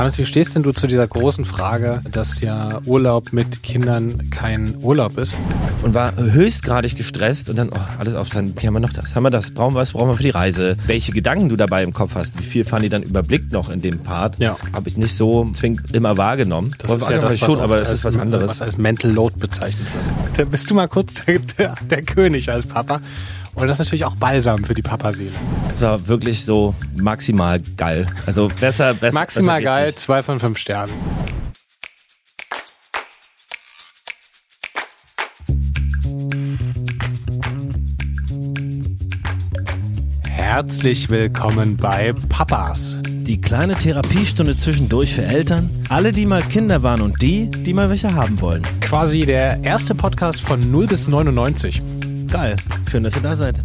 Hannes, wie stehst denn du zu dieser großen Frage, dass ja Urlaub mit Kindern kein Urlaub ist? Und war höchstgradig gestresst und dann, oh, alles aufstanden, okay, haben wir noch das, haben wir das, brauchen wir was, brauchen wir für die Reise. Welche Gedanken du dabei im Kopf hast, wie viel die dann überblickt noch in dem Part, Ja. habe ich nicht so zwingend immer wahrgenommen. Das ist ja das, schon, aber das ist was anderes. Was als Mental Load bezeichnet wird. Da bist du mal kurz der, der, der König als Papa. Und das ist natürlich auch Balsam für die Papaseele. Das war wirklich so maximal geil. Also besser, besser. Maximal besser geil, nicht. zwei von fünf Sternen. Herzlich willkommen bei Papas. Die kleine Therapiestunde zwischendurch für Eltern, alle, die mal Kinder waren und die, die mal welche haben wollen. Quasi der erste Podcast von 0 bis 99. Geil, schön, dass ihr da seid.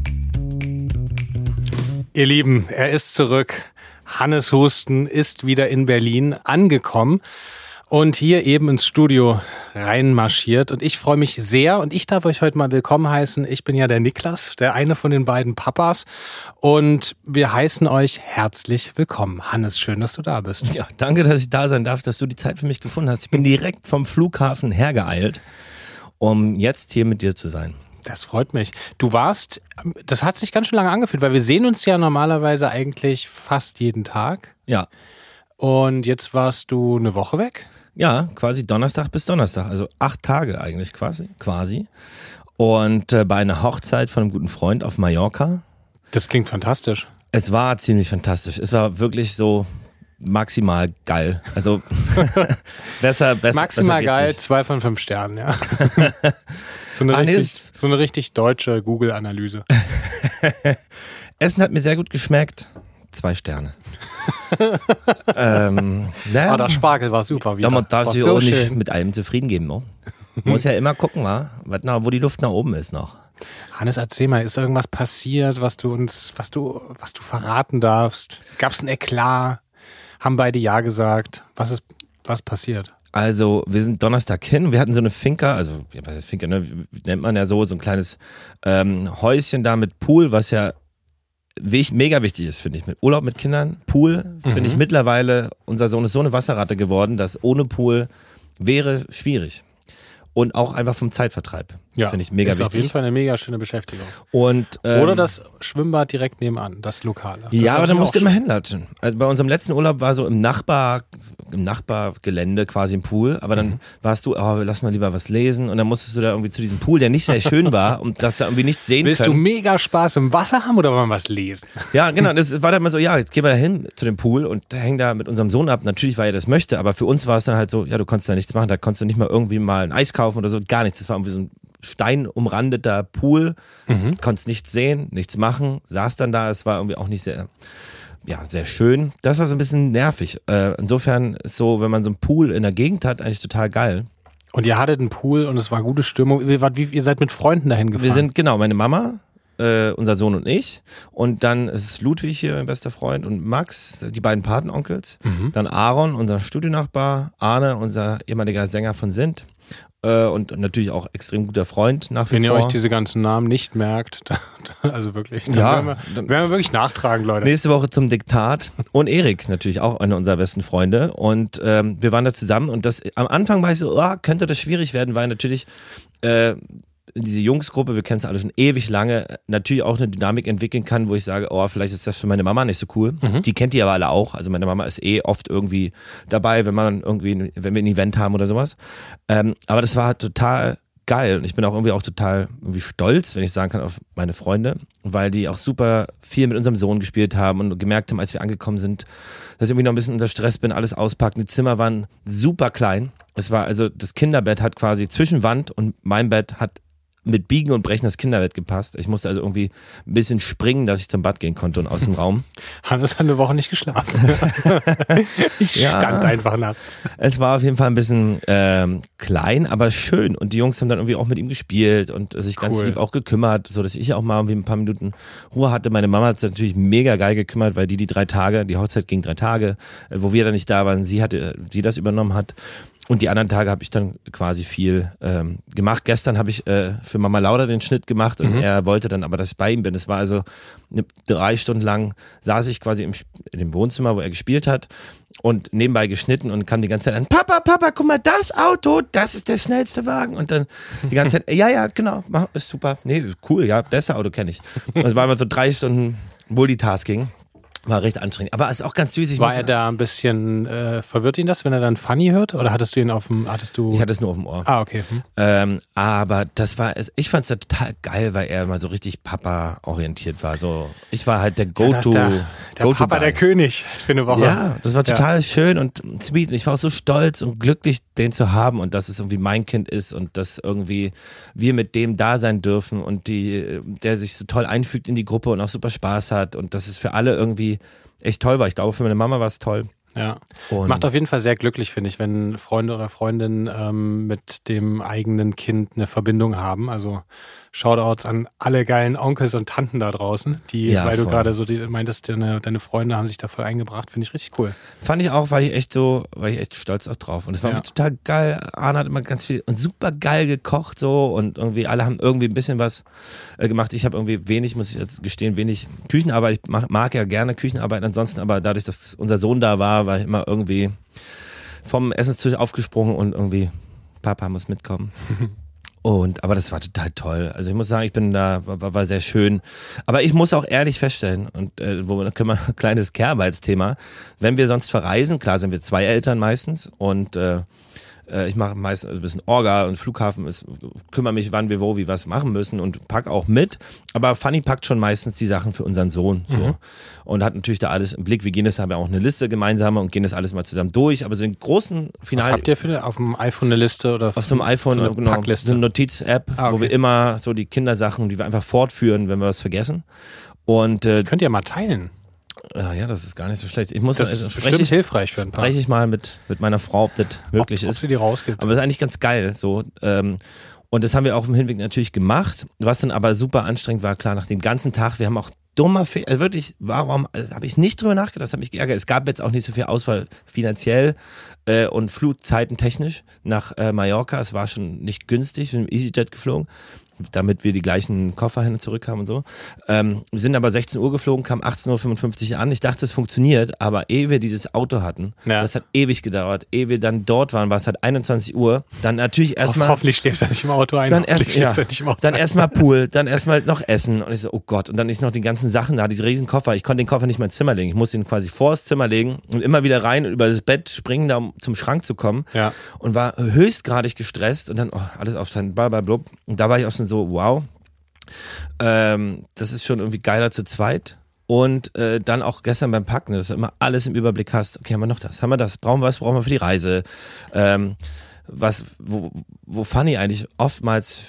Ihr Lieben, er ist zurück. Hannes Husten ist wieder in Berlin angekommen und hier eben ins Studio reinmarschiert. Und ich freue mich sehr und ich darf euch heute mal willkommen heißen. Ich bin ja der Niklas, der eine von den beiden Papas. Und wir heißen euch herzlich willkommen. Hannes, schön, dass du da bist. Ja, danke, dass ich da sein darf, dass du die Zeit für mich gefunden hast. Ich bin direkt vom Flughafen hergeeilt, um jetzt hier mit dir zu sein. Das freut mich. Du warst, das hat sich ganz schön lange angefühlt, weil wir sehen uns ja normalerweise eigentlich fast jeden Tag. Ja, Und jetzt warst du eine Woche weg. ja, quasi Donnerstag bis Donnerstag, also acht Tage eigentlich quasi, quasi. Und äh, bei einer Hochzeit von einem guten Freund auf Mallorca. Das klingt fantastisch. Es war ziemlich fantastisch. Es war wirklich so maximal geil. Also besser, besser. Maximal besser geil, nicht. zwei von fünf Sternen, ja. so, eine Ah, nee, richtig, so eine richtig deutsche Google-Analyse. Essen hat mir sehr gut geschmeckt. Zwei Sterne. ähm, ja, Ah, der Spargel war super wieder. ja, man darf sich so auch nicht mit allem zufrieden geben. No? Muss ja immer gucken, wa? Wo die Luft nach oben ist noch. Hannes, erzähl mal, ist irgendwas passiert, was du uns, was du, was du verraten darfst? Gab es ein Eklat? Haben beide Ja gesagt? Was ist, was passiert? Also, wir sind Donnerstag hin. Wir hatten so eine Finca, also, ja, was heißt Finca, ne? Nennt man ja so, so ein kleines ähm, Häuschen da mit Pool, was ja mega wichtig ist, finde ich. Mit Urlaub mit Kindern, Pool, finde Mhm. ich mittlerweile, unser Sohn ist so eine Wasserratte geworden, dass ohne Pool wäre schwierig. Und auch einfach vom Zeitvertreib. Finde ich mega ist auf jeden wichtig. Fall eine mega schöne Beschäftigung. Und, ähm, Oder das Schwimmbad direkt nebenan, das Lokale. Das ist Ja, aber dann musst du immer hinlatschen. Also bei unserem letzten Urlaub war so im Nachbar, im Nachbargelände quasi im Pool, aber Mhm. dann warst du, oh, lass mal lieber was lesen und dann musstest du da irgendwie zu diesem Pool, der nicht sehr schön war und dass da irgendwie nichts sehen Willst du können. mega Spaß im Wasser haben oder wollen wir was lesen? Ja, genau, das war dann mal so, ja, jetzt gehen wir da hin zu dem Pool und hängen da mit unserem Sohn ab. Natürlich, weil er das möchte, aber für uns war es dann halt so, ja, du konntest da nichts machen, da konntest du nicht mal irgendwie mal ein Eis kaufen oder so, gar nichts. Das war irgendwie so ein steinumrandeter Pool, Mhm. konntest nichts sehen, nichts machen, saß dann da, es war irgendwie auch nicht sehr, ja, sehr schön. Das war so ein bisschen nervig. Äh, insofern ist so, wenn man so einen Pool in der Gegend hat, eigentlich total geil. Und ihr hattet einen Pool und es war gute Stimmung. Ihr, wart, wie, ihr seid mit Freunden dahin gefahren. Wir sind, genau, meine Mama, äh, unser Sohn und ich. Und dann ist Ludwig hier, mein bester Freund, und Max, die beiden Patenonkels. Mhm. Dann Aaron, unser Studionachbar. Arne, unser ehemaliger Sänger von Sint. Äh, und natürlich auch extrem guter Freund nach wie Wenn ihr vor. euch diese ganzen Namen nicht merkt, da, da, also wirklich, dann Ja, werden, wir, werden wir wirklich nachtragen, Leute. Nächste Woche zum Diktat. Und Erik, natürlich auch einer unserer besten Freunde. Und ähm, wir waren da zusammen. Und das am Anfang war ich so, oh, könnte das schwierig werden, weil natürlich äh, diese Jungsgruppe, wir kennen es alle schon ewig lange, natürlich auch eine Dynamik entwickeln kann, wo ich sage, oh, vielleicht ist das für meine Mama nicht so cool. Die kennt die aber alle auch. Also meine Mama ist eh oft irgendwie dabei, wenn man irgendwie, wenn wir ein Event haben oder sowas. Ähm, aber das war total geil und ich bin auch irgendwie auch total irgendwie stolz, wenn ich sagen kann, auf meine Freunde, weil die auch super viel mit unserem Sohn gespielt haben und gemerkt haben, als wir angekommen sind, dass ich irgendwie noch ein bisschen unter Stress bin, alles auspacken. Die Zimmer waren super klein. Es war also, das Kinderbett hat quasi zwischen Wand und mein Bett hat mit Biegen und Brechen das Kinderbett gepasst. Ich musste also irgendwie ein bisschen springen, dass ich zum Bad gehen konnte und aus dem Raum. Hannes hat eine Woche nicht geschlafen. ich Ja. stand einfach nachts. Es war auf jeden Fall ein bisschen ähm, klein, aber schön. Und die Jungs haben dann irgendwie auch mit ihm gespielt und sich ganz Cool. lieb auch gekümmert, so dass ich auch mal irgendwie ein paar Minuten Ruhe hatte. Meine Mama hat sich natürlich mega geil gekümmert, weil die die drei Tage, die Hochzeit ging drei Tage, äh, wo wir dann nicht da waren, sie hatte, sie das übernommen hat. Und die anderen Tage habe ich dann quasi viel ähm, gemacht. Gestern habe ich äh, für Mama Lauda den Schnitt gemacht und Mhm. er wollte dann aber, dass ich bei ihm bin. Es war also eine, drei Stunden lang saß ich quasi im, in dem Wohnzimmer, wo er gespielt hat und nebenbei geschnitten und kam die ganze Zeit an, Papa, Papa, guck mal, das Auto, das ist der schnellste Wagen. Und dann die ganze Zeit, ja, ja, genau, mach, ist super. Nee, cool, ja, besser Auto kenne ich. Und es war immer so drei Stunden Multitasking. War recht anstrengend. Aber es ist auch ganz süß. Ich War er da ein bisschen, äh, verwirrt ihn das, wenn er dann Funny hört? Oder hattest du ihn auf dem, hattest du. Ich hatte es nur auf dem Ohr. ah, okay. Hm. Ähm, aber das war, es- ich fand es total geil, weil er mal so richtig Papa-orientiert war. So, ich war halt der Ja, Go-To. der, der Go-To Papa, der. König für eine Woche. Ja, das war Ja. total schön und sweet. Und ich war auch so stolz und glücklich, den zu haben und dass es irgendwie mein Kind ist und dass irgendwie wir mit dem da sein dürfen und die, der sich so toll einfügt in die Gruppe und auch super Spaß hat und dass es für alle irgendwie echt toll war. Ich glaube, für meine Mama war es toll. Ja. Und Macht auf jeden Fall sehr glücklich, finde ich, wenn Freunde oder Freundinnen ähm, mit dem eigenen Kind eine Verbindung haben. Also Shoutouts an alle geilen Onkels und Tanten da draußen, die, Ja, weil du voll. gerade so die, meintest, deine, deine Freunde haben sich da voll eingebracht, finde ich richtig cool. Fand ich auch, war ich echt so, war ich echt stolz auch drauf. Und es war Ja. total geil. Arne hat immer ganz viel und super geil gekocht so und irgendwie alle haben irgendwie ein bisschen was äh, gemacht. Ich habe irgendwie wenig, muss ich jetzt gestehen, wenig Küchenarbeit. Ich mag, mag ja gerne Küchenarbeit ansonsten, aber dadurch, dass unser Sohn da war, war ich immer irgendwie vom Essenstisch aufgesprungen und irgendwie Papa muss mitkommen. Und, aber das war total toll. Also ich muss sagen, ich bin da, war, war sehr schön. Aber ich muss auch ehrlich feststellen, und äh, wo können wir ein kleines Kehrarbeitsthema, wenn wir sonst verreisen, klar sind wir zwei Eltern meistens und äh, äh, ich mache meistens ein bisschen Orga und Flughafen ist, kümmere mich, wann wir wo, wie was machen müssen und pack auch mit. Aber Fanny packt schon meistens die Sachen für unseren Sohn so. und hat natürlich da alles im Blick. Wir gehen das, haben ja auch eine Liste gemeinsame und gehen das alles mal zusammen durch. Aber so den großen Was Finalen habt ihr für auf dem iPhone eine Liste oder auf so einem iPhone so eine genau, Packliste? eine Notiz-App, Ah, wo okay. wir immer so die Kindersachen, die wir einfach fortführen, wenn wir was vergessen. Und äh, Könnt ihr mal teilen? Ja, ja, das ist gar nicht so schlecht. Ich muss Das also, ist bestimmt ich, hilfreich für ein paar. spreche ich mal mit, mit meiner Frau, ob das möglich ob, ob ist. sie die rausgibt. Aber das ist eigentlich ganz geil. So. Ähm, und das haben wir auf dem Hinweg natürlich gemacht. Was dann aber super anstrengend war, klar, nach dem ganzen Tag, wir haben auch dummer Fehler, also wirklich, warum, also habe ich nicht drüber nachgedacht, das hat mich geärgert. Es gab jetzt auch nicht so viel Auswahl finanziell äh, und Flugzeiten technisch nach äh, Mallorca. Es war schon nicht günstig, wir sind im EasyJet geflogen, damit wir die gleichen Koffer hin und zurück haben und so. Ähm, wir sind aber 16 Uhr geflogen, kam 18.55 Uhr an. Ich dachte, es funktioniert, aber ehe wir dieses Auto hatten, Ja. das hat ewig gedauert. Ehe wir dann dort waren, war es halt 21 Uhr. Dann natürlich erstmal hoffentlich schläft er nicht im Auto ein. dann hoffentlich erst, ja, dann erstmal Pool, dann erstmal noch Essen. Und ich so, oh Gott. Und dann ist noch die ganzen Sachen da, diese riesen Koffer. Ich konnte den Koffer nicht mehr ins Zimmer legen. Ich musste ihn quasi vor das Zimmer legen und immer wieder rein und über das Bett springen, da um zum Schrank zu kommen. Ja. Und war höchstgradig gestresst und dann oh, alles auf sein blablabla. Und da war ich auch schon so, wow, ähm, das ist schon irgendwie geiler zu zweit. Und äh, dann auch gestern beim Packen, dass du immer alles im Überblick hast. Okay, haben wir noch das? Haben wir das? Brauchen wir was? Brauchen wir für die Reise? Ähm, was, wo, wo Fanny eigentlich oftmals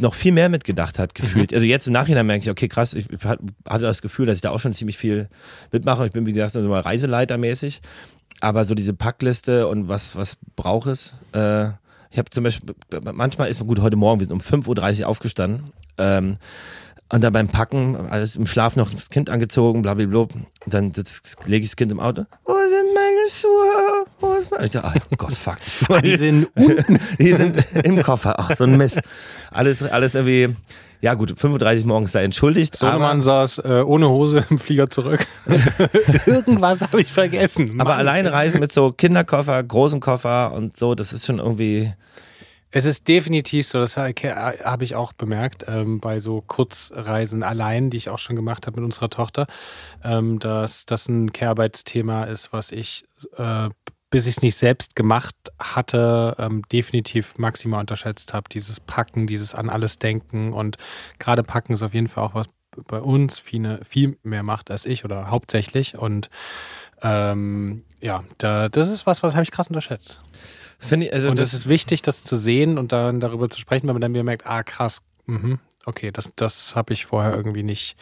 noch viel mehr mitgedacht hat, gefühlt. Also jetzt im Nachhinein merke ich, okay, krass, ich hat- hatte das Gefühl, dass ich da auch schon ziemlich viel mitmache. Ich bin, wie gesagt, so mal Reiseleitermäßig. Aber so diese Packliste und was, was braucht es? Äh, ich habe zum Beispiel, manchmal ist man gut, heute Morgen, wir sind um 5.30 Uhr aufgestanden. Ähm, und dann beim Packen, alles im Schlaf noch das Kind angezogen, blablabla. Und dann lege ich das Kind im Auto. Wo sind meine Schuhe? Wo ist meine? Ich dachte, oh Gott, fuck. Die, Schuhe, Die sind unten. die sind im Koffer. Ach, so ein Mist. Alles, alles irgendwie, ja gut, 35 morgens sei entschuldigt. Sohnemann aber, saß äh, ohne Hose im Flieger zurück. Irgendwas habe ich vergessen. aber Mann. alleine reisen mit so Kinderkoffer, großem Koffer und so, das ist schon irgendwie, Es ist definitiv so, das habe ich auch bemerkt, ähm, bei so Kurzreisen allein, die ich auch schon gemacht habe mit unserer Tochter, ähm, dass das ein Care-Arbeitsthema ist, was ich, äh, bis ich es nicht selbst gemacht hatte, ähm, definitiv maximal unterschätzt habe. Dieses Packen, dieses an alles denken und gerade Packen ist auf jeden Fall auch was bei uns viel, viel mehr macht als ich oder hauptsächlich und ähm, ja, da, das ist was, was habe ich krass unterschätzt. Finde ich, also Und es ist wichtig, das zu sehen und dann darüber zu sprechen, weil man dann wieder merkt, ah krass, mhm, okay, das, das habe ich vorher irgendwie nicht,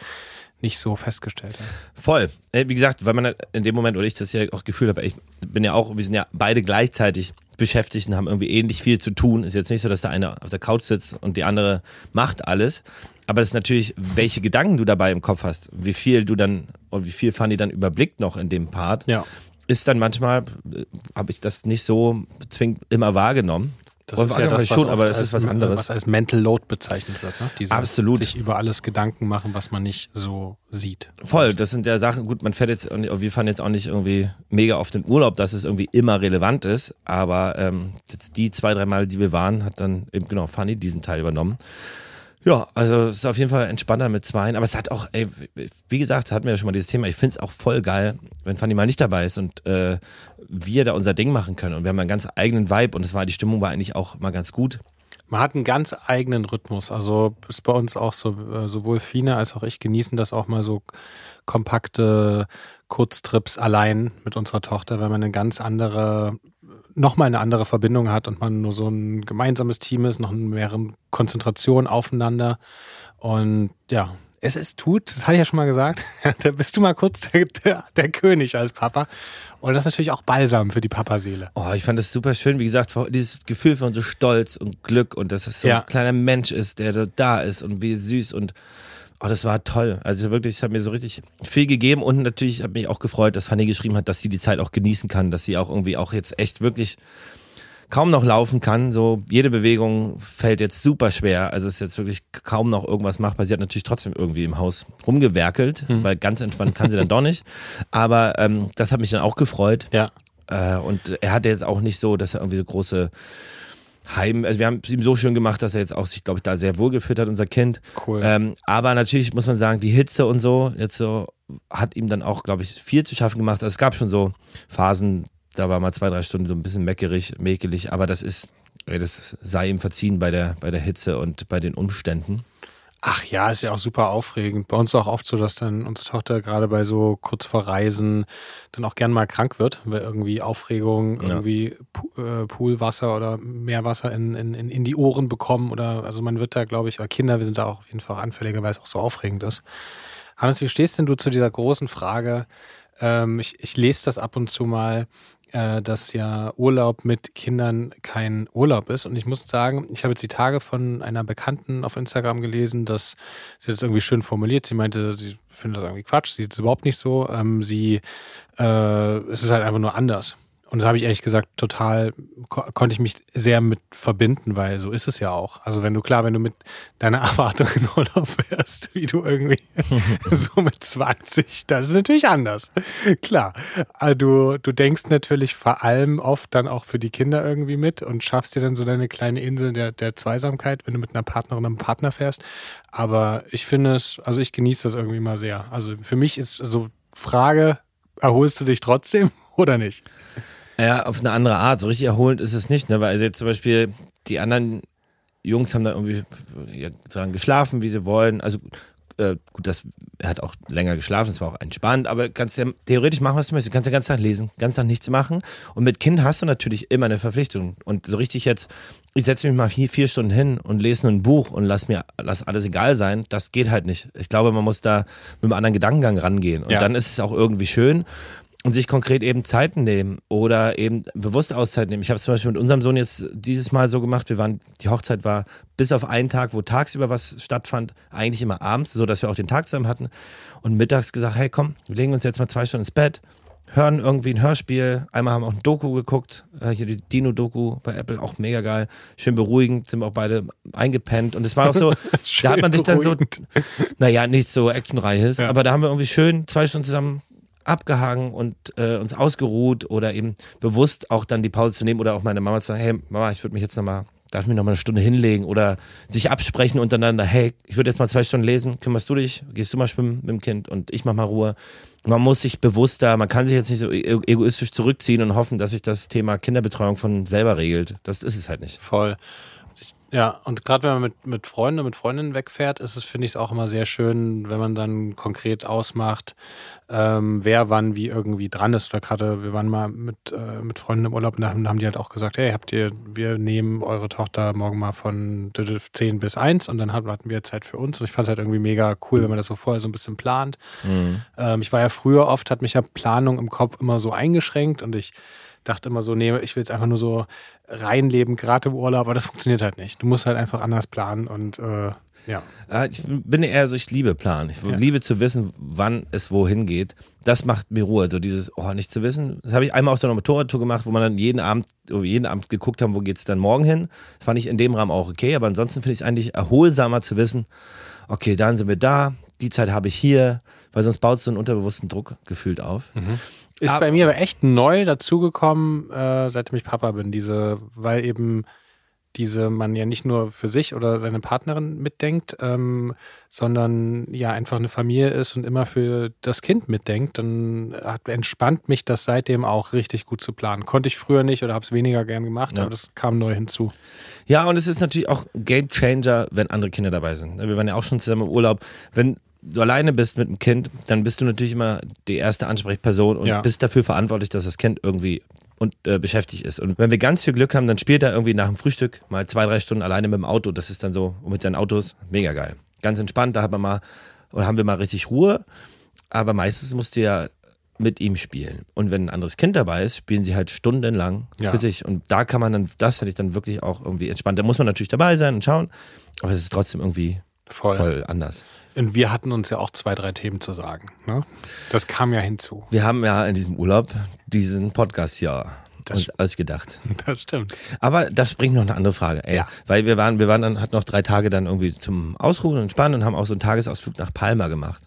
nicht so festgestellt. Ja. Voll. Äh, Wie gesagt, weil man in dem Moment, oder ich das ja auch Gefühl habe, ich bin ja auch, wir sind ja beide gleichzeitig beschäftigt und haben irgendwie ähnlich viel zu tun. Ist jetzt nicht so, dass der eine auf der Couch sitzt und die andere macht alles. Aber es ist natürlich, welche Gedanken du dabei im Kopf hast, wie viel du dann und wie viel Fanny dann überblickt noch in dem Part. Ja. Ist dann manchmal, äh, habe ich das nicht so zwingend immer wahrgenommen. Das Oder ist ja das, schon, was aber oft das ist was anderes. Was als Mental Load bezeichnet wird. Ne? Diese, Absolut. Sich über alles Gedanken machen, was man nicht so sieht. Voll, das sind ja Sachen, gut, man fährt jetzt, wir fahren jetzt auch nicht irgendwie mega auf den Urlaub, dass es irgendwie immer relevant ist, aber ähm, jetzt die zwei, drei Mal, die wir waren, hat dann eben genau Fanny diesen Teil übernommen. Ja, also es ist auf jeden Fall entspannter mit zweien, aber es hat auch, ey, wie gesagt, hatten wir ja schon mal dieses Thema, ich finde es auch voll geil, wenn Fanny mal nicht dabei ist und äh, wir da unser Ding machen können und wir haben einen ganz eigenen Vibe und es war, die Stimmung war eigentlich auch mal ganz gut. Man hat einen ganz eigenen Rhythmus. Also ist bei uns auch so, äh, sowohl Fine als auch ich genießen das auch mal so kompakte Kurztrips allein mit unserer Tochter, wenn man eine ganz andere, nochmal eine andere Verbindung hat und man nur so ein gemeinsames Team ist, noch in mehreren Konzentrationen aufeinander. Und ja, es ist tut, das hatte ich ja schon mal gesagt, da bist du mal kurz der, der, der König als Papa. Und das ist natürlich auch Balsam für die Papaseele. Oh, ich fand das super schön. Wie gesagt, dieses Gefühl von so Stolz und Glück und dass es so Ja. ein kleiner Mensch ist, der da- da ist und wie süß und oh, das war toll. Also wirklich, es hat mir so richtig viel gegeben und natürlich hat mich auch gefreut, dass Fanny geschrieben hat, dass sie die Zeit auch genießen kann, dass sie auch irgendwie auch jetzt echt wirklich kaum noch laufen kann. So jede Bewegung fällt jetzt super schwer. Also ist jetzt wirklich kaum noch irgendwas machbar. Sie hat natürlich trotzdem irgendwie im Haus rumgewerkelt, weil ganz entspannt kann sie dann doch nicht. Aber ähm, das hat mich dann auch gefreut. Ja. Äh, und er hatte jetzt auch nicht so, dass er irgendwie so große Heim, also wir haben es ihm so schön gemacht, dass er jetzt auch sich, glaube ich, da sehr wohl gefühlt hat, unser Kind. Cool. Ähm, aber natürlich muss man sagen, die Hitze und so, jetzt so, hat ihm dann auch, glaube ich, viel zu schaffen gemacht. Also es gab schon so Phasen, da war mal zwei, drei Stunden so ein bisschen meckerig, mäkelig, aber das ist, das sei ihm verziehen bei der, bei der Hitze und bei den Umständen. Ach ja, ist ja auch super aufregend. Bei uns auch oft so, dass dann unsere Tochter gerade bei so kurz vor Reisen dann auch gern mal krank wird, weil irgendwie Aufregung, Ja. irgendwie äh, Poolwasser oder Meerwasser in, in, in die Ohren bekommen oder also man wird da, glaube ich, oder Kinder wir sind da auch auf jeden Fall anfälliger, weil es auch so aufregend ist. Hannes, wie stehst denn du zu dieser großen Frage? Ähm, ich, ich lese das ab und zu mal, äh, dass ja Urlaub mit Kindern kein Urlaub ist. Und ich muss sagen, ich habe jetzt die Tage von einer Bekannten auf Instagram gelesen, dass sie das irgendwie schön formuliert. Sie meinte, sie findet das irgendwie Quatsch, sie sieht es überhaupt nicht so. Ähm, sie, äh, es ist halt einfach nur anders. Und das habe ich ehrlich gesagt total, ko konnte ich mich sehr mit verbinden, weil so ist es ja auch. Also wenn du, klar, wenn du mit deiner Erwartung in Urlaub fährst, wie du irgendwie so mit 20, das ist natürlich anders. Klar. Aber du, du denkst natürlich vor allem oft dann auch für die Kinder irgendwie mit und schaffst dir dann so deine kleine Insel der, der Zweisamkeit, wenn du mit einer Partnerin einem Partner fährst. Aber ich finde es, also ich genieße das irgendwie mal sehr. Also für mich ist so Frage, erholst du dich trotzdem oder nicht? Ja, auf eine andere Art. So richtig erholend ist es nicht, ne? Weil also jetzt zum Beispiel die anderen Jungs haben da irgendwie ja, dran geschlafen, wie sie wollen. Also äh, gut, das, er hat auch länger geschlafen, es war auch entspannt, aber kannst ja theoretisch machen, was du möchtest. Du kannst ja ganz Tag lesen, ganz Tag nichts machen. Und mit Kind hast du natürlich immer eine Verpflichtung. Und so richtig jetzt, ich setze mich mal vier, vier Stunden hin und lese nur ein Buch und lass mir lass alles egal sein, das geht halt nicht. Ich glaube, man muss da mit einem anderen Gedankengang rangehen. Und Ja. dann ist es auch irgendwie schön und sich konkret eben Zeiten nehmen oder eben bewusst Auszeit nehmen. Ich habe es zum Beispiel mit unserem Sohn jetzt dieses Mal so gemacht. Wir waren, die Hochzeit war bis auf einen Tag, wo tagsüber was stattfand, eigentlich immer abends, so dass wir auch den Tag zusammen hatten. Und mittags gesagt, hey komm, wir legen uns jetzt mal zwei Stunden ins Bett, hören irgendwie ein Hörspiel. Einmal haben wir auch ein Doku geguckt, äh, hier die Dino-Doku bei Apple, auch mega geil. Schön beruhigend, sind wir auch beide eingepennt. Und es war auch so, da hat man sich dann so, naja, nichts so actionreiches, Ja. aber da haben wir irgendwie schön zwei Stunden zusammen abgehangen und äh, uns ausgeruht oder eben bewusst auch dann die Pause zu nehmen oder auch meine Mama zu sagen, hey Mama, ich würde mich jetzt nochmal, darf ich mich nochmal eine Stunde hinlegen oder sich absprechen untereinander, hey, ich würde jetzt mal zwei Stunden lesen, kümmerst du dich, gehst du mal schwimmen mit dem Kind und ich mach mal Ruhe. Man muss sich bewusster, man kann sich jetzt nicht so e- egoistisch zurückziehen und hoffen, dass sich das Thema Kinderbetreuung von selber regelt. Das ist es halt nicht. Voll. Ich, ja, und gerade wenn man mit, mit Freunden und mit Freundinnen wegfährt, ist es, finde ich, es auch immer sehr schön, wenn man dann konkret ausmacht, ähm, wer wann wie irgendwie dran ist. Oder gerade, wir waren mal mit, äh, mit Freunden im Urlaub und da haben, da haben die halt auch gesagt, hey, habt ihr, wir nehmen eure Tochter morgen mal von 10 bis 1 und dann hatten wir Zeit für uns. Und ich fand es halt irgendwie mega cool, wenn man das so vorher so ein bisschen plant. Ähm, ich war ja früher oft, hat mich ja Planung im Kopf immer so eingeschränkt und ich dachte immer so, nee, ich will jetzt einfach nur so reinleben, gerade im Urlaub, aber das funktioniert halt nicht. Du musst halt einfach anders planen und äh, ja. Äh, Ich bin eher so, ich liebe Plan. Ich Ja. liebe zu wissen, wann es wohin geht. Das macht mir Ruhe. So dieses, oh, nicht zu wissen. Das habe ich einmal auf so einer Motorradtour gemacht, wo man dann jeden Abend, jeden Abend geguckt haben, wo geht's dann morgen hin. Das fand ich in dem Rahmen auch okay. Aber ansonsten finde ich es eigentlich erholsamer zu wissen, okay, dann sind wir da, die Zeit habe ich hier, weil sonst baut so einen unterbewussten Druck gefühlt auf. Ist bei mir aber echt neu dazugekommen, äh, seitdem ich Papa bin, diese, weil eben diese man ja nicht nur für sich oder seine Partnerin mitdenkt, ähm, sondern ja einfach eine Familie ist und immer für das Kind mitdenkt, dann hat, entspannt mich das seitdem auch richtig gut zu planen. Konnte ich früher nicht oder habe es weniger gern gemacht, Ja. aber das kam neu hinzu. Ja, und es ist natürlich auch Game Changer, wenn andere Kinder dabei sind. Wir waren ja auch schon zusammen im Urlaub. Wenn du alleine bist mit einem Kind, dann bist du natürlich immer die erste Ansprechperson und Ja. bist dafür verantwortlich, dass das Kind irgendwie und, äh, beschäftigt ist. Und wenn wir ganz viel Glück haben, dann spielt er irgendwie nach dem Frühstück mal zwei, drei Stunden alleine mit dem Auto. Das ist dann so, und mit seinen Autos, mega geil. Ganz entspannt, da hat man mal, oder haben wir mal richtig Ruhe. Aber meistens musst du ja mit ihm spielen. Und wenn ein anderes Kind dabei ist, spielen sie halt stundenlang Ja. für sich. Und da kann man dann, das finde ich dann wirklich auch irgendwie entspannt. Da muss man natürlich dabei sein und schauen, aber es ist trotzdem irgendwie Voll. voll anders. Und wir hatten uns ja auch zwei, drei Themen zu sagen. Ne? Das kam ja hinzu. Wir haben ja in diesem Urlaub diesen Podcast Das- uns ausgedacht. Das stimmt. Aber das bringt noch eine andere Frage. Ey, Ja. Weil wir waren, wir waren dann, hatten noch drei Tage dann irgendwie zum Ausruhen und Entspannen und haben auch so einen Tagesausflug nach Palma gemacht.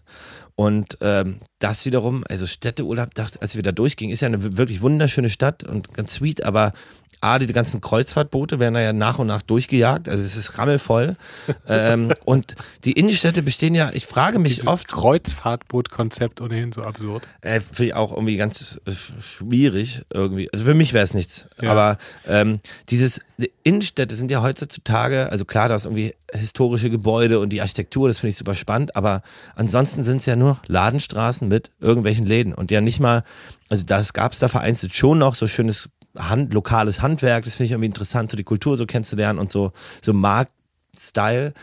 Und ähm, das wiederum, also Städteurlaub, dachte, als wir da durchgingen, ist ja eine wirklich wunderschöne Stadt und ganz sweet, aber A, die ganzen Kreuzfahrtboote werden da ja nach und nach durchgejagt, also es ist rammelvoll. ähm, und die Innenstädte bestehen ja, ich frage mich Dieses oft, Kreuzfahrtboot-Konzept ohnehin so absurd. äh, finde ich auch irgendwie ganz äh, schwierig irgendwie. Also für mich wäre es nichts. Ja. Aber ähm, dieses die Innenstädte sind ja heutzutage, also klar, da ist irgendwie historische Gebäude und die Architektur, das finde ich super spannend, aber ansonsten sind es ja nur Ladenstraßen mit irgendwelchen Läden und ja nicht mal, also das gab es da vereinzelt schon noch so schönes Hand, lokales Handwerk, das finde ich irgendwie interessant, so die Kultur so kennenzulernen und so, so Marktstyle.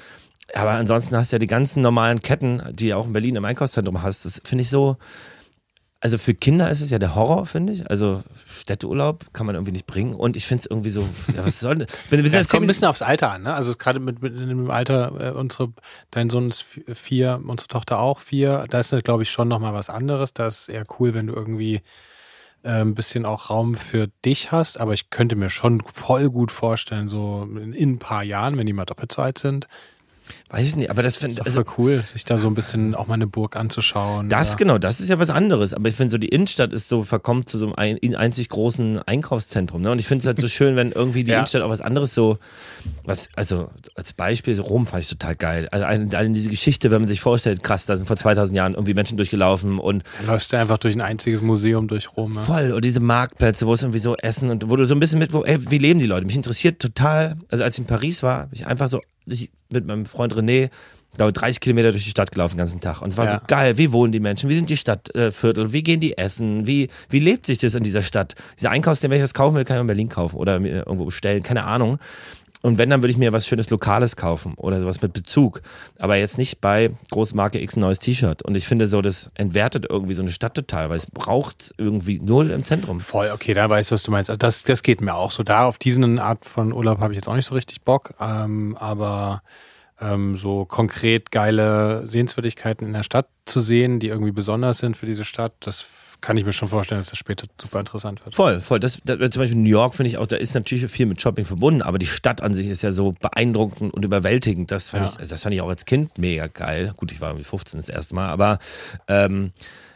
Aber ansonsten hast du ja die ganzen normalen Ketten, die du auch in Berlin im Einkaufszentrum hast. Das finde ich so. Also für Kinder ist es ja der Horror, finde ich. Also Städteurlaub kann man irgendwie nicht bringen. Und ich finde es irgendwie so, ja, was soll denn? Wenn, wenn Ja, das kommt ein bisschen aufs Alter an, ne? Also gerade mit, mit in dem Alter, äh, unsere, dein Sohn ist vi- vier, unsere Tochter auch vier. Da ist, glaube ich, schon nochmal was anderes. Da ist es eher cool, wenn du irgendwie äh, ein bisschen auch Raum für dich hast. Aber ich könnte mir schon voll gut vorstellen, so in, in ein paar Jahren, wenn die mal doppelt so alt sind, weiß ich nicht, aber das finde doch also, cool, sich da so ein bisschen auch mal eine Burg anzuschauen. das oder- genau, das ist ja was anderes. Aber ich finde so, die Innenstadt ist so verkommt zu so einem ein, einzig großen Einkaufszentrum. Ne? Und ich finde es halt so schön, wenn irgendwie die Ja. Innenstadt auch was anderes so, was, also als Beispiel, so Rom fand ich total geil. Also eine, eine diese Geschichte, wenn man sich vorstellt, krass, da sind vor 2000 Jahren irgendwie Menschen durchgelaufen und Dann läufst du einfach durch ein einziges Museum durch Rom. Ne? Voll. Und diese Marktplätze, wo es irgendwie so Essen und wo du so ein bisschen mit, ey, wie leben die Leute? Mich interessiert total, also als ich in Paris war, habe ich einfach so durch, mit meinem Freund René, glaube 30 Kilometer durch die Stadt gelaufen den ganzen Tag und war Ja. so geil, wie wohnen die Menschen, wie sind die Stadtviertel, wie gehen die essen, wie, wie lebt sich das in dieser Stadt? Dieser Einkaufsding, wenn ich was kaufen will, kann ich in Berlin kaufen oder mir irgendwo bestellen, keine Ahnung. Und wenn, dann würde ich mir was schönes Lokales kaufen oder sowas mit Bezug. Aber jetzt nicht bei Großmarke X ein neues T-Shirt. Und ich finde so, das entwertet irgendwie so eine Stadt total, weil es braucht irgendwie null im Zentrum. Voll, okay, da weißt du, was du meinst. Das, das geht mir auch so. Da auf diesen Art von Urlaub habe ich jetzt auch nicht so richtig Bock. Ähm, aber ähm, so konkret geile Sehenswürdigkeiten in der Stadt zu sehen, die irgendwie besonders sind für diese Stadt, das kann ich mir schon vorstellen, dass das später super interessant wird. Voll, voll. Das, das, zum Beispiel New York finde ich auch, da ist natürlich viel mit Shopping verbunden, aber die Stadt an sich ist ja so beeindruckend und überwältigend. Das fand, Ja. ich, also das fand ich auch als Kind mega geil. Gut, ich war irgendwie 15 das erste Mal, aber ähm,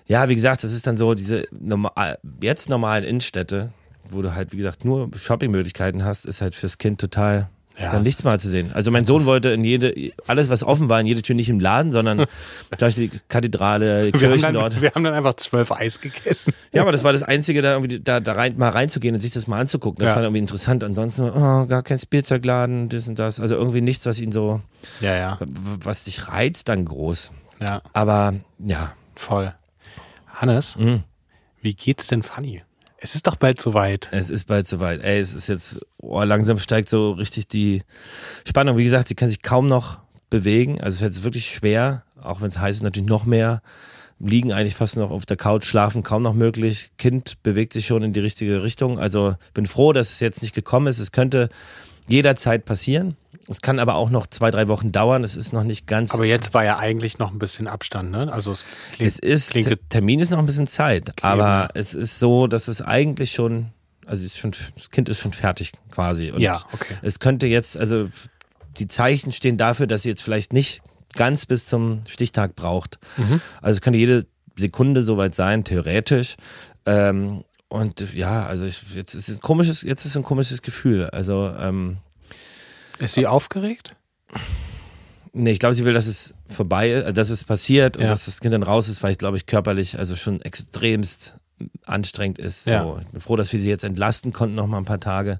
ja, wie gesagt, das ist dann so diese normal, jetzt normalen Innenstädte, wo du halt, wie gesagt, nur Shoppingmöglichkeiten hast, ist halt fürs Kind total. Ja. Ist ja nichts mal zu sehen. Also mein Sohn wollte in jede, alles was offen war, in jede Tür nicht im Laden, sondern durch die Kathedrale, die Wir haben, Kirchen dort. dann, wir haben dann einfach zwölf Eis gegessen. Ja, aber das war das Einzige, da, irgendwie da, da rein, mal reinzugehen und sich das mal anzugucken. Das Ja. war irgendwie interessant. Ansonsten, oh, gar kein Spielzeugladen, das und das. Also irgendwie nichts, was ihn so, Ja, ja, was dich reizt, dann groß. ja, Aber ja, voll. Hannes, Mhm. wie geht's denn Fanny? Es ist doch bald soweit. es ist bald soweit. Ey, es ist jetzt, oh, langsam steigt so richtig die Spannung. Wie gesagt, sie kann sich kaum noch bewegen. Also es wird wirklich schwer, auch wenn es heißt, natürlich noch mehr liegen eigentlich fast noch auf der Couch, schlafen kaum noch möglich. Kind bewegt sich schon in die richtige Richtung. Also bin froh, dass es jetzt nicht gekommen ist. Es könnte jederzeit passieren. Es kann aber auch noch zwei, drei Wochen dauern. Es ist noch nicht ganz. Aber jetzt war ja eigentlich noch ein bisschen Abstand, ne? Also es klingt, es ist, klingt Termin ist noch ein bisschen Zeit. Aber es ist so, dass es eigentlich schon, also es ist schon, das Kind ist schon fertig quasi. Und Ja, okay. es könnte jetzt, also die Zeichen stehen dafür, dass sie jetzt vielleicht nicht ganz bis zum Stichtag braucht. Mhm. Also es könnte jede Sekunde soweit sein, theoretisch. Ähm, und ja, also ich, jetzt ist es ein komisches, jetzt ist es ein komisches Gefühl. Also ähm, ist sie aufgeregt? Nee, ich glaube, sie will, dass es vorbei ist, äh, dass es passiert und Ja. dass das Kind dann raus ist, weil ich glaube, ich körperlich also schon extremst anstrengend ist. So. Ja. Ich bin froh, dass wir sie jetzt entlasten konnten, noch mal ein paar Tage.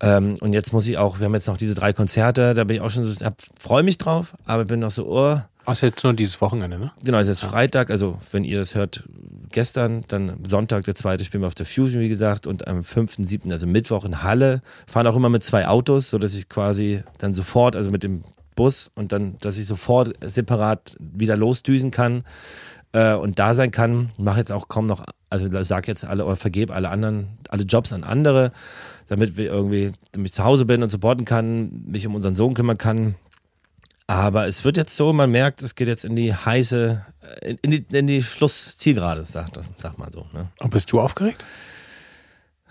Ähm, und jetzt muss ich auch, wir haben jetzt noch diese drei Konzerte, da bin ich auch schon so, freue mich drauf, aber bin noch so, oh, Außer jetzt nur dieses Wochenende, ne? genau, ist jetzt Freitag, also wenn ihr das hört, gestern, dann Sonntag, der zweite, spielen wir auf der Fusion, wie gesagt, und am 5., 7., also Mittwoch in Halle, fahren auch immer mit zwei Autos, sodass ich quasi dann sofort, also mit dem Bus und dann, dass ich sofort separat wieder losdüsen kann äh, und da sein kann. Mache jetzt auch kaum noch, also sag jetzt alle oder vergebe alle anderen, alle Jobs an andere, damit wir irgendwie, damit ich zu Hause bin und supporten kann, mich um unseren Sohn kümmern kann. Aber es wird jetzt so, man merkt, es geht jetzt in die heiße, in in die, in die Schlusszielgerade, sagt sag mal so. Ne? Und bist du aufgeregt?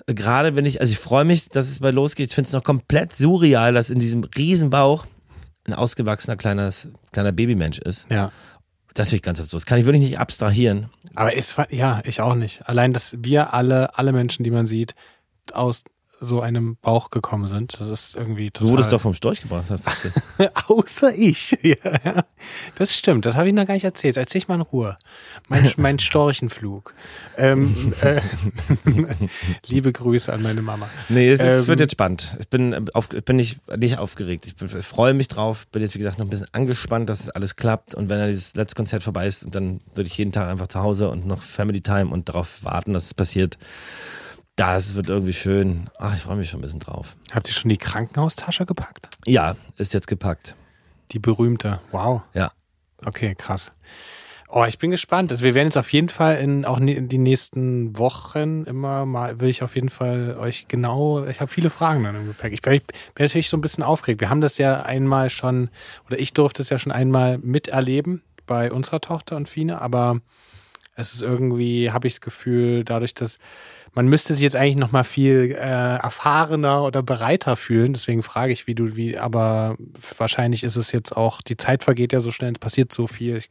Gerade wenn ich, also ich freue mich, dass es bei losgeht. Ich finde es noch komplett surreal, dass in diesem riesen Bauch ein ausgewachsener kleiner, kleiner Babymensch ist. Ja. Das finde ich ganz absurd. Das kann ich wirklich nicht abstrahieren. Aber es war, ja, ich auch nicht. Allein, dass wir alle, alle Menschen, die man sieht, aus so einem Bauch gekommen sind, das ist irgendwie total. Du wurdest doch vom Storch gebracht, hast du erzählt. Außer ich. Ja. Das stimmt, das habe ich noch gar nicht erzählt. Erzähl ich mal in Ruhe. Mein, mein Storchenflug. Ähm, äh, liebe Grüße an meine Mama. Nee, es, Ähm, wird jetzt spannend. Ich bin, ähm, auf, bin nicht, nicht aufgeregt. Ich, bin- ich freue mich drauf. Bin jetzt, wie gesagt, noch ein bisschen angespannt, dass es alles klappt. Und wenn dann dieses letzte Konzert vorbei ist, dann würde ich jeden Tag einfach zu Hause und noch Family Time und darauf warten, dass es passiert. Das wird irgendwie schön. Ach, ich freue mich schon ein bisschen drauf. Habt ihr schon die Krankenhaustasche gepackt? Ja, ist jetzt gepackt. Die berühmte. Wow. Ja. Okay, krass. Oh, ich bin gespannt. Also wir werden jetzt auf jeden Fall in auch in die nächsten Wochen immer mal, will ich auf jeden Fall euch genau, ich habe viele Fragen dann im Gepäck. Ich bin, ich bin natürlich so ein bisschen aufgeregt. Wir haben das ja einmal schon, oder ich durfte es ja schon einmal miterleben bei unserer Tochter und Fine, aber es ist irgendwie, habe ich das Gefühl, dadurch, dass man müsste sich jetzt eigentlich noch mal viel äh, erfahrener oder bereiter fühlen. Deswegen frage ich, wie du, wie, aber wahrscheinlich ist es jetzt auch, die Zeit vergeht ja so schnell, es passiert so viel. Ich,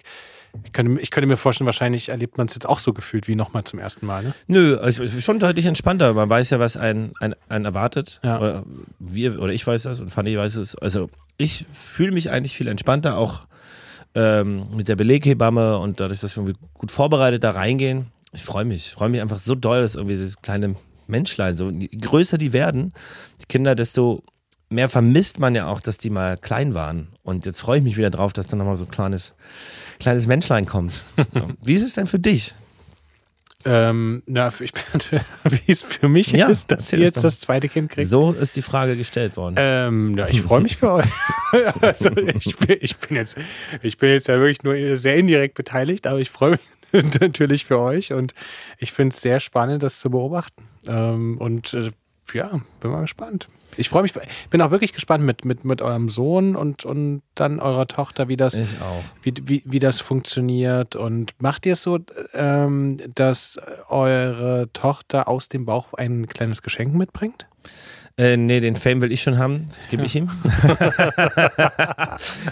ich, könnte, ich könnte mir vorstellen, wahrscheinlich erlebt man es jetzt auch so gefühlt wie noch mal zum ersten Mal. Ne? Nö, also es ist schon deutlich entspannter. Man weiß ja, was einen, einen, einen erwartet. Ja. Oder wir oder ich weiß das und Fanny weiß es. Also ich fühle mich eigentlich viel entspannter, auch ähm, mit der Beleghebamme und dadurch, dass wir irgendwie gut vorbereitet da reingehen. Ich freue mich. Ich freue mich einfach so doll, dass irgendwie dieses kleine Menschlein, so je größer die werden, die Kinder, desto mehr vermisst man ja auch, dass die mal klein waren. Und jetzt freue ich mich wieder drauf, dass dann nochmal so ein kleines, kleines Menschlein kommt. Wie ist es denn für dich? Ähm, na, ich wie es für mich Ja, ist, dass ihr jetzt das zweite Kind kriegt. So ist die Frage gestellt worden. Ähm, ja, ich freue mich für euch. also ich, bin, ich, bin jetzt, ich bin jetzt ja wirklich nur sehr indirekt beteiligt, aber ich freue mich natürlich für euch und ich finde es sehr spannend, das zu beobachten. Ähm, und äh, ja, bin mal gespannt. Ich freue mich, bin auch wirklich gespannt mit, mit, mit eurem Sohn und, und dann eurer Tochter, wie das, wie, wie, wie das funktioniert. Und macht ihr es so, ähm, dass eure Tochter aus dem Bauch ein kleines Geschenk mitbringt? Äh, nee, den Fame will ich schon haben. Das gebe ich ihm.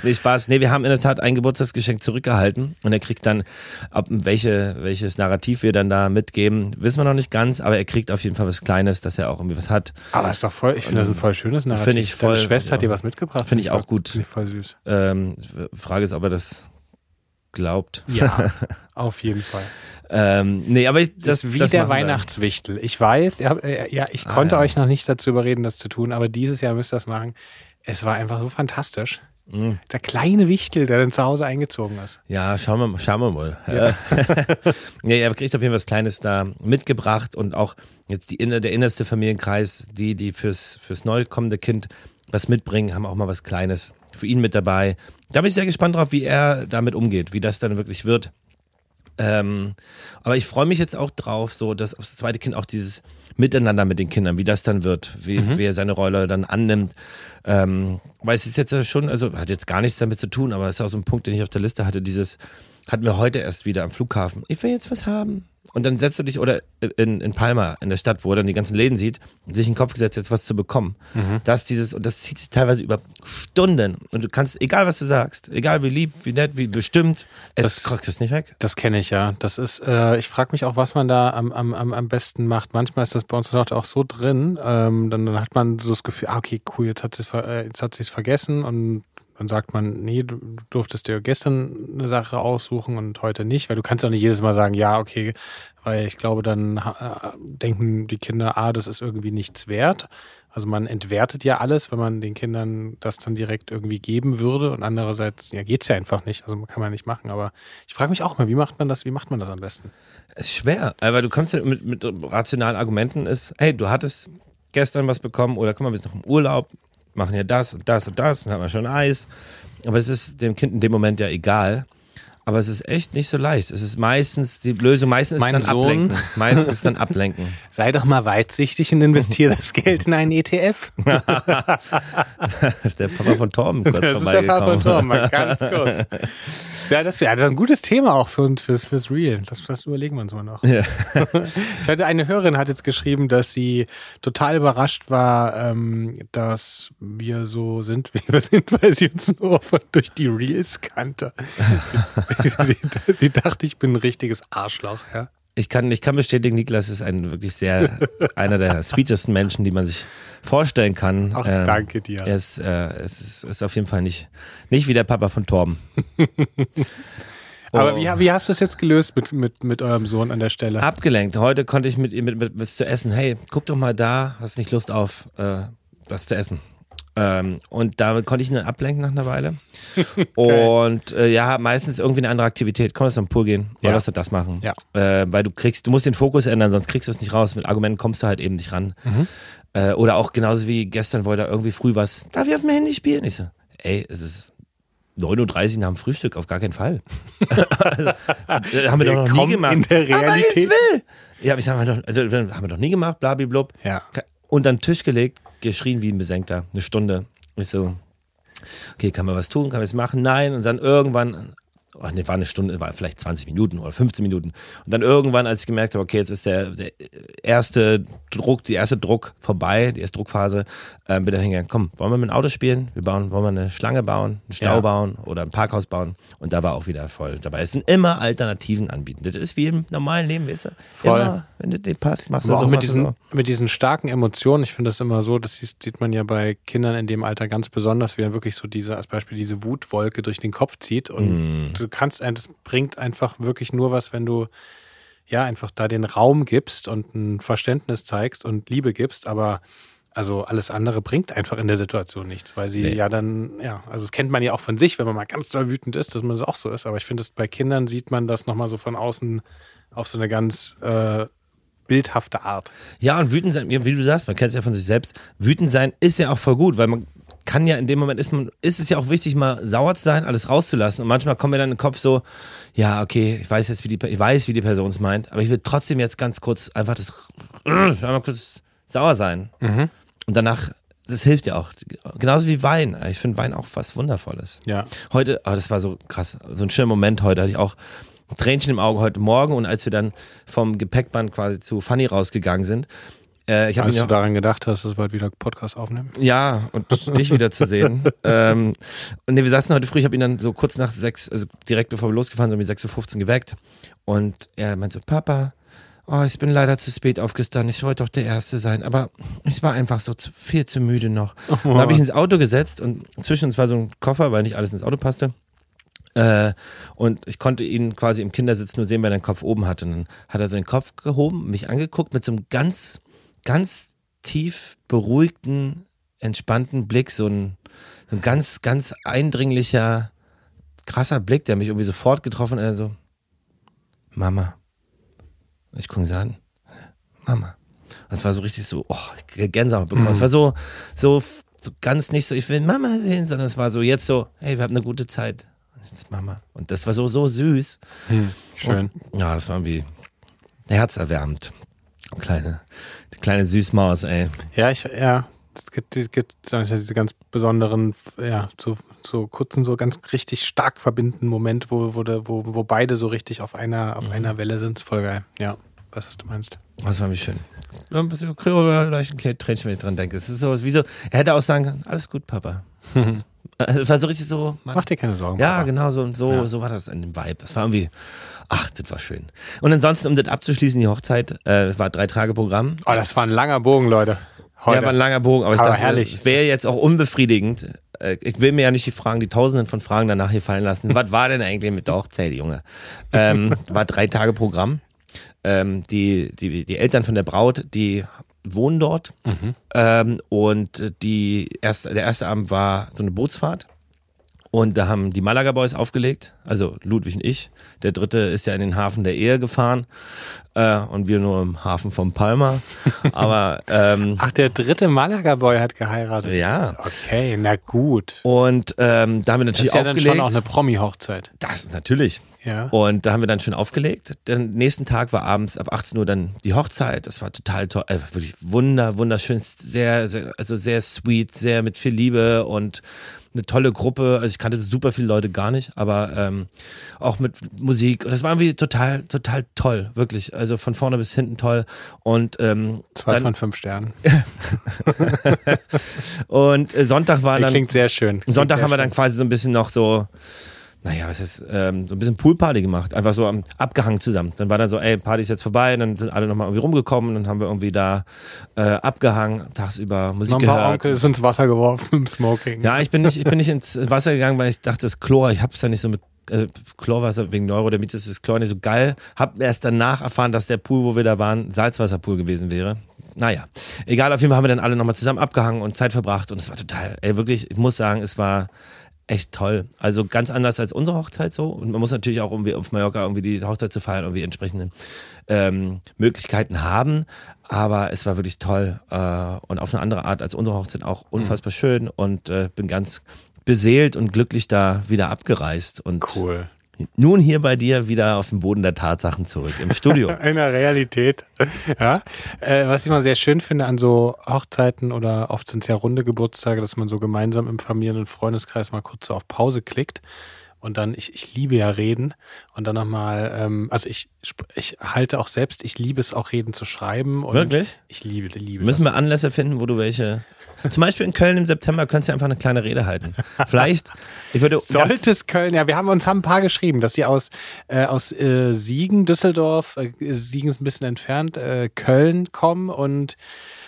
nee, Spaß. Nee, wir haben in der Tat ein Geburtstagsgeschenk zurückgehalten und er kriegt dann, ab welche, welches Narrativ wir dann da mitgeben, wissen wir noch nicht ganz, aber er kriegt auf jeden Fall was Kleines, dass er auch irgendwie was hat. Aber ist doch voll, ich finde das ein voll schönes Narrativ. Finde ich voll- Deine Schwester hat ja. dir was mitgebracht. Finde ich auch gut. Finde ich voll süß. Ähm, Frage ist, ob er das glaubt. Ja, auf jeden Fall. Ähm, nee, aber ich, Das, das, ist wie das der. Weihnachtswichtel. Ich weiß, ihr äh, ja, ich Ah, konnte ja. euch noch nicht dazu überreden, das zu tun, aber dieses Jahr müsst ihr das machen. Es war einfach so fantastisch. Mhm. Der kleine Wichtel, der dann zu Hause eingezogen ist. Ja, schauen wir, mal- schauen wir mal. Ja. ja, er kriegt auf jeden Fall was Kleines da mitgebracht und auch jetzt die, der innerste Familienkreis, die, die fürs, fürs neu kommende Kind was mitbringen, haben auch mal was Kleines für ihn mit dabei. Da bin ich sehr gespannt drauf, wie er damit umgeht, wie das dann wirklich wird. Ähm, aber ich freue mich jetzt auch drauf, so dass aufs zweite Kind auch dieses Miteinander mit den Kindern, wie das dann wird, wie, Mhm. wie er seine Rolle dann annimmt. Ähm, weil es ist jetzt schon, also hat jetzt gar nichts damit zu tun, aber es ist auch so ein Punkt, den ich auf der Liste hatte, dieses, hatten wir heute erst wieder am Flughafen. Ich will jetzt was haben. Und dann setzt du dich, oder in, in Palma, in der Stadt, wo er dann die ganzen Läden sieht, sich in den Kopf gesetzt, jetzt was zu bekommen. Das dieses, und das zieht sich teilweise über Stunden. Und du kannst, egal was du sagst, egal wie lieb, wie nett, wie bestimmt, es Das- kriegst es nicht weg. Das kenne ich ja. Das ist, äh, ich frage mich auch, was man da am, am, am besten macht. Manchmal ist das bei uns auch so drin, ähm, dann, dann hat man so das Gefühl, ah, okay, cool, jetzt hat sie äh, es vergessen und dann sagt man, nee, du du durftest dir gestern eine Sache aussuchen und heute nicht, weil du kannst auch nicht jedes Mal sagen, ja, okay, weil ich glaube, dann äh, denken die Kinder, ah, das ist irgendwie nichts wert. Also man entwertet ja alles, wenn man den Kindern das dann direkt irgendwie geben würde und andererseits, ja, geht's ja einfach nicht, also kann man nicht machen, aber ich frage mich auch mal, wie macht man das, wie macht man das am besten? Es ist schwer, weil du kommst ja mit, mit rationalen Argumenten ist, hey, du hattest gestern was bekommen oder guck mal, wir sind noch im Urlaub, machen ja das und das und das, dann haben wir schon Eis. Aber es ist dem Kind in dem Moment ja egal. Aber es ist echt nicht so leicht. Es ist meistens, die Lösung meistens Mein ist dann Sohn- ablenken. Meistens ist dann ablenken. Sei doch mal weitsichtig und investiere das Geld in einen ETF. Das ist der Papa von Torben kurz Das ist der Papa von. Tom, mal ganz kurz. Ja, das wäre ein gutes Thema auch für, fürs, fürs Real. Das, das überlegen wir uns mal noch. Ja. Ich hatte eine Hörerin hat jetzt geschrieben, dass sie total überrascht war, ähm, dass wir so sind, wie wir sind, weil sie uns nur durch die Reels kannte. Sie, sie, dachte, ich bin ein richtiges Arschloch. Ja. Ich kann, ich kann bestätigen, Niklas ist ein wirklich sehr, einer der sweetesten Menschen, die man sich vorstellen kann. Ach, Ähm, danke dir. Er ist, äh, es ist, ist auf jeden Fall nicht, nicht wie der Papa von Torben. Aber Oh. wie, wie hast du es jetzt gelöst mit, mit, mit eurem Sohn an der Stelle? Abgelenkt. Heute konnte ich mit ihm mit, mit, was zu essen. Hey, guck doch mal da, hast nicht Lust auf äh, was zu essen? Ähm, und damit konnte ich ihn dann ablenken nach einer Weile. und äh, ja, meistens irgendwie eine andere Aktivität. Konntest am Pool gehen oder Ja. was das machen. Ja. Äh, weil du kriegst, du musst den Fokus ändern, sonst kriegst du es nicht raus. Mit Argumenten kommst du halt eben nicht ran. Mhm. Äh, oder auch genauso wie gestern wollte er irgendwie früh was, darf ich auf dem Handy spielen? Ich so, ey, es ist 9.30 Uhr nach dem Frühstück, auf gar keinen Fall. also, äh, haben wir doch noch nie gemacht. in der Aber ich Realität. will. Ja, aber ich sag mal, doch, also, haben wir doch nie gemacht, blablablub. Ja. Unter den Tisch gelegt, geschrien wie ein Besenkter, eine Stunde. Ich so, okay, kann man was tun, kann man was machen? Nein. Und dann irgendwann, oh, ne, war eine Stunde, war vielleicht 20 Minuten oder 15 Minuten. Und dann irgendwann, als ich gemerkt habe, okay, jetzt ist der, der erste Druck, die erste Druck vorbei, die erste Druckphase, äh, bin dann hingegangen, komm, wollen wir mit dem Auto spielen? Wir bauen, wollen wir eine Schlange bauen, einen Stau Ja. bauen oder ein Parkhaus bauen? Und da war auch wieder voll dabei. Es sind immer Alternativen anbieten. Das ist wie im normalen Leben, weißt du? Voll. Immer, wenn dir dir passt, machst du so, auch mit du diesen, so. mit diesen starken Emotionen, ich finde das immer so, das sieht, sieht man ja bei Kindern in dem Alter ganz besonders, wie dann wirklich so diese, als Beispiel diese Wutwolke durch den Kopf zieht. Und Mm. Du kannst, das bringt einfach wirklich nur was, wenn du ja einfach da den Raum gibst und ein Verständnis zeigst und Liebe gibst, aber also alles andere bringt einfach in der Situation nichts, weil sie Nee. ja dann, ja, also das kennt man ja auch von sich, wenn man mal ganz doll wütend ist, dass man das auch so ist. Aber ich finde, bei Kindern sieht man das nochmal so von außen auf so eine ganz äh, bildhafte Art. Ja, und wütend sein, wie du sagst, man kennt es ja von sich selbst. Wütend sein ist ja auch voll gut, weil man kann ja in dem Moment, ist, man, ist es ja auch wichtig, mal sauer zu sein, alles rauszulassen. Und manchmal kommt mir dann in den Kopf so, ja, okay, ich weiß jetzt, wie die, ich weiß, wie die Person es meint, aber ich will trotzdem jetzt ganz kurz einfach das, einmal kurz sauer sein. Und danach, das hilft ja auch. Genauso wie Wein. Ich finde Wein auch was Wundervolles. Ja. Heute, oh, das war so krass, so ein schöner Moment heute, hatte ich auch ein Tränchen im Auge heute Morgen und als wir dann vom Gepäckband quasi zu Fanny rausgegangen sind, äh, ich Als du daran gedacht hast, dass wir heute wieder Podcast aufnehmen. ja, und dich wieder zu sehen. ähm, und nee, wir saßen heute früh, ich habe ihn dann so kurz nach sechs, also direkt bevor wir losgefahren sind, um 6.15 Uhr geweckt. Und er meinte so, Papa, oh, ich bin leider zu spät aufgestanden, ich wollte doch der Erste sein, aber ich war einfach so zu, viel zu müde noch. Dann habe ich ins Auto gesetzt und zwischen uns war so ein Koffer, weil nicht alles ins Auto passte. Äh, und ich konnte ihn quasi im Kindersitz nur sehen, weil er den Kopf oben hatte. Und dann hat er seinen Kopf gehoben, mich angeguckt mit so einem ganz, ganz tief beruhigten, entspannten Blick, so ein, so ein ganz, ganz eindringlicher, krasser Blick, der mich irgendwie sofort getroffen hat. So, Mama. Und ich gucke sie an, Mama. Das war so richtig so, oh, Gänsehaut bekommen. Es war so, so, so ganz nicht so, ich will Mama sehen, sondern es war so jetzt so, hey, wir haben eine gute Zeit. Mach mal. Und das war so, so süß. Schön. Und, ja, das war irgendwie herzerwärmend. Kleine, kleine Süßmaus, ey. Ja, ich, ja. Es gibt, es gibt diese ganz besonderen, ja, so, so kurzen, so ganz richtig stark verbindenden Moment, wo, wo, wo, wo beide so richtig auf einer, auf einer Welle sind. Voll geil. Ja, was, was du meinst. Das war wie schön. Ein bisschen Tränchen, wenn ich dran denke. Es ist sowas wie so, er hätte auch sagen können, alles gut, Papa. Das, also, es war so richtig so, Mann, Mach dir keine Sorgen. Ja, Papa. genau so und so, Ja. so war das in dem Vibe. Das war irgendwie, ach, das war schön. Und ansonsten, um das abzuschließen, die Hochzeit, äh, war drei Tage Programm. Oh, das war ein langer Bogen, Leute. Heute. Ja, war ein langer Bogen, aber ich Aber dachte, herrlich. es wäre jetzt auch unbefriedigend. Äh, Ich will mir ja nicht die Fragen, die Tausenden von Fragen danach hier fallen lassen. Was war denn eigentlich mit der Hochzeit, Junge? Ähm, war drei Tage Programm. Ähm, die, die, die Eltern von der Braut, die wohnen dort. Ähm, und die erste, der erste Abend war so eine Bootsfahrt. Und da haben die Malaga Boys aufgelegt, also Ludwig und ich. Der dritte ist ja in den Hafen der Ehe gefahren äh, und wir nur im Hafen von Palma. Aber ähm, Ach, der dritte Malaga-Boy hat geheiratet. ja. Okay, na gut. Und ähm, da haben wir Das natürlich ist ja dann aufgelegt. schon auch eine Promi-Hochzeit. das natürlich. Ja. Und da haben wir dann schön aufgelegt. Den nächsten Tag war abends ab 18 Uhr dann die Hochzeit. Das war total toll, äh, wirklich wunder, wunderschön, sehr, sehr, also sehr sweet, sehr mit viel Liebe und eine tolle Gruppe. Also ich kannte super viele Leute gar nicht, aber ähm, auch mit Musik. Und das war irgendwie total, total toll, wirklich. Also von vorne bis hinten toll. Und ähm, Zwei dann, von fünf Sternen. und äh, Sonntag war dann Klingt sehr schön. Klingt Sonntag sehr haben wir dann schön. quasi so ein bisschen noch so, naja, was heißt, ähm, so ein bisschen Poolparty gemacht. Einfach so am, abgehangen zusammen. Dann war dann so, ey, Party ist jetzt vorbei. Und dann sind alle nochmal irgendwie rumgekommen. Und dann haben wir irgendwie da äh, abgehangen, tagsüber Musik paar gehört. Onkels ins Wasser geworfen im Smoking. Ja, ich bin nicht, ich bin nicht ins Wasser gegangen, weil ich dachte, das Chlor, ich hab's ja nicht so mit also Chlorwasser wegen Neurodermitis ist Chlor nicht so geil. Hab erst danach erfahren, dass der Pool, wo wir da waren, Salzwasserpool gewesen wäre. Naja, egal, auf jeden Fall haben wir dann alle nochmal zusammen abgehangen und Zeit verbracht und es war total, ey, wirklich, ich muss sagen, es war echt toll. Also ganz anders als unsere Hochzeit so. Und man muss natürlich auch irgendwie auf Mallorca irgendwie die Hochzeit zu feiern, irgendwie entsprechende ähm, Möglichkeiten haben. Aber es war wirklich toll äh, und auf eine andere Art als unsere Hochzeit auch unfassbar schön und äh, bin ganz beseelt und glücklich da wieder abgereist und Cool. Nun hier bei dir wieder auf dem Boden der Tatsachen zurück im Studio. In der Realität. Ja. Äh, was ich mal sehr schön finde an so Hochzeiten oder oft sind es ja runde Geburtstage, dass man so gemeinsam im Familien- und Freundeskreis mal kurz so auf Pause klickt. Und dann, ich, ich liebe ja Reden. Und dann nochmal, ähm, also ich, ich halte auch selbst, ich liebe es auch Reden zu schreiben. Wirklich? Ich liebe, liebe Müssen das. wir Anlässe finden, wo du welche. Zum Beispiel in Köln im September könntest du einfach eine kleine Rede halten. Vielleicht, ich würde. Sollte es Köln, ja, wir haben uns haben ein paar geschrieben, dass sie aus, äh, aus äh, Siegen, Düsseldorf, äh, Siegen ist ein bisschen entfernt, äh, Köln kommen und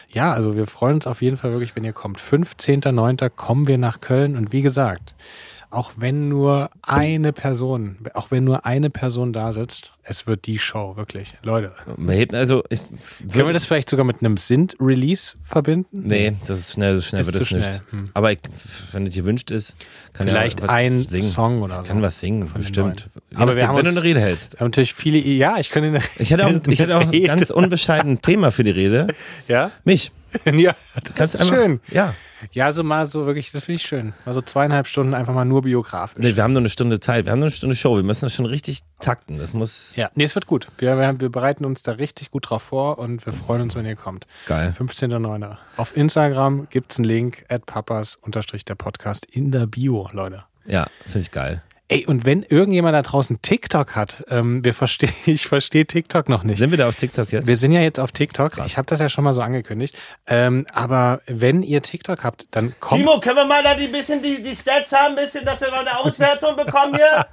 ja, also wir freuen uns auf jeden Fall wirklich, wenn ihr kommt. 15.09. kommen wir nach Köln und wie gesagt, auch wenn nur eine Person, auch wenn nur eine Person da sitzt, es wird die Show, wirklich. Leute. Also, ich, Können wir das vielleicht sogar mit einem Sint-Release verbinden? Nee, das ist schnell, so schnell Ist wird es zu nicht. hm. Aber ich, wenn es gewünscht ist, kann Vielleicht ja ein singen. Song oder Ich kann so was singen, bestimmt. Aber wir haben wenn uns- du eine Rede hältst. Natürlich viele, ja, ich könnte Ich hätte auch, ich hätte auch ein ganz unbescheiden Thema für die Rede. Ja? Mich. ja, das Kannst ist einfach, schön. Ja. Ja, so mal so wirklich, das finde ich schön. Mal so zweieinhalb Stunden einfach mal nur biografisch. Nee, wir haben nur eine Stunde Zeit. Wir haben nur eine Stunde Show. Wir müssen das schon richtig takten. Das muss Ja, nee, es wird gut. Wir, wir, wir bereiten uns da richtig gut drauf vor und wir freuen uns, wenn ihr kommt. geil. 15.09. Auf Instagram gibt es einen Link, at papas unterstrich der Podcast in der Bio, Leute. Ja, finde ich geil. Ey, und wenn irgendjemand da draußen TikTok hat, ähm, wir versteh, ich verstehe TikTok noch nicht. Sind wir da auf TikTok jetzt? Wir sind ja jetzt auf TikTok. Krass. Ich habe das ja schon mal so angekündigt. Ähm, aber wenn ihr TikTok habt, dann kommt. Timo, können wir mal da die bisschen die, die Stats haben, bisschen, dass wir mal eine Auswertung bekommen hier?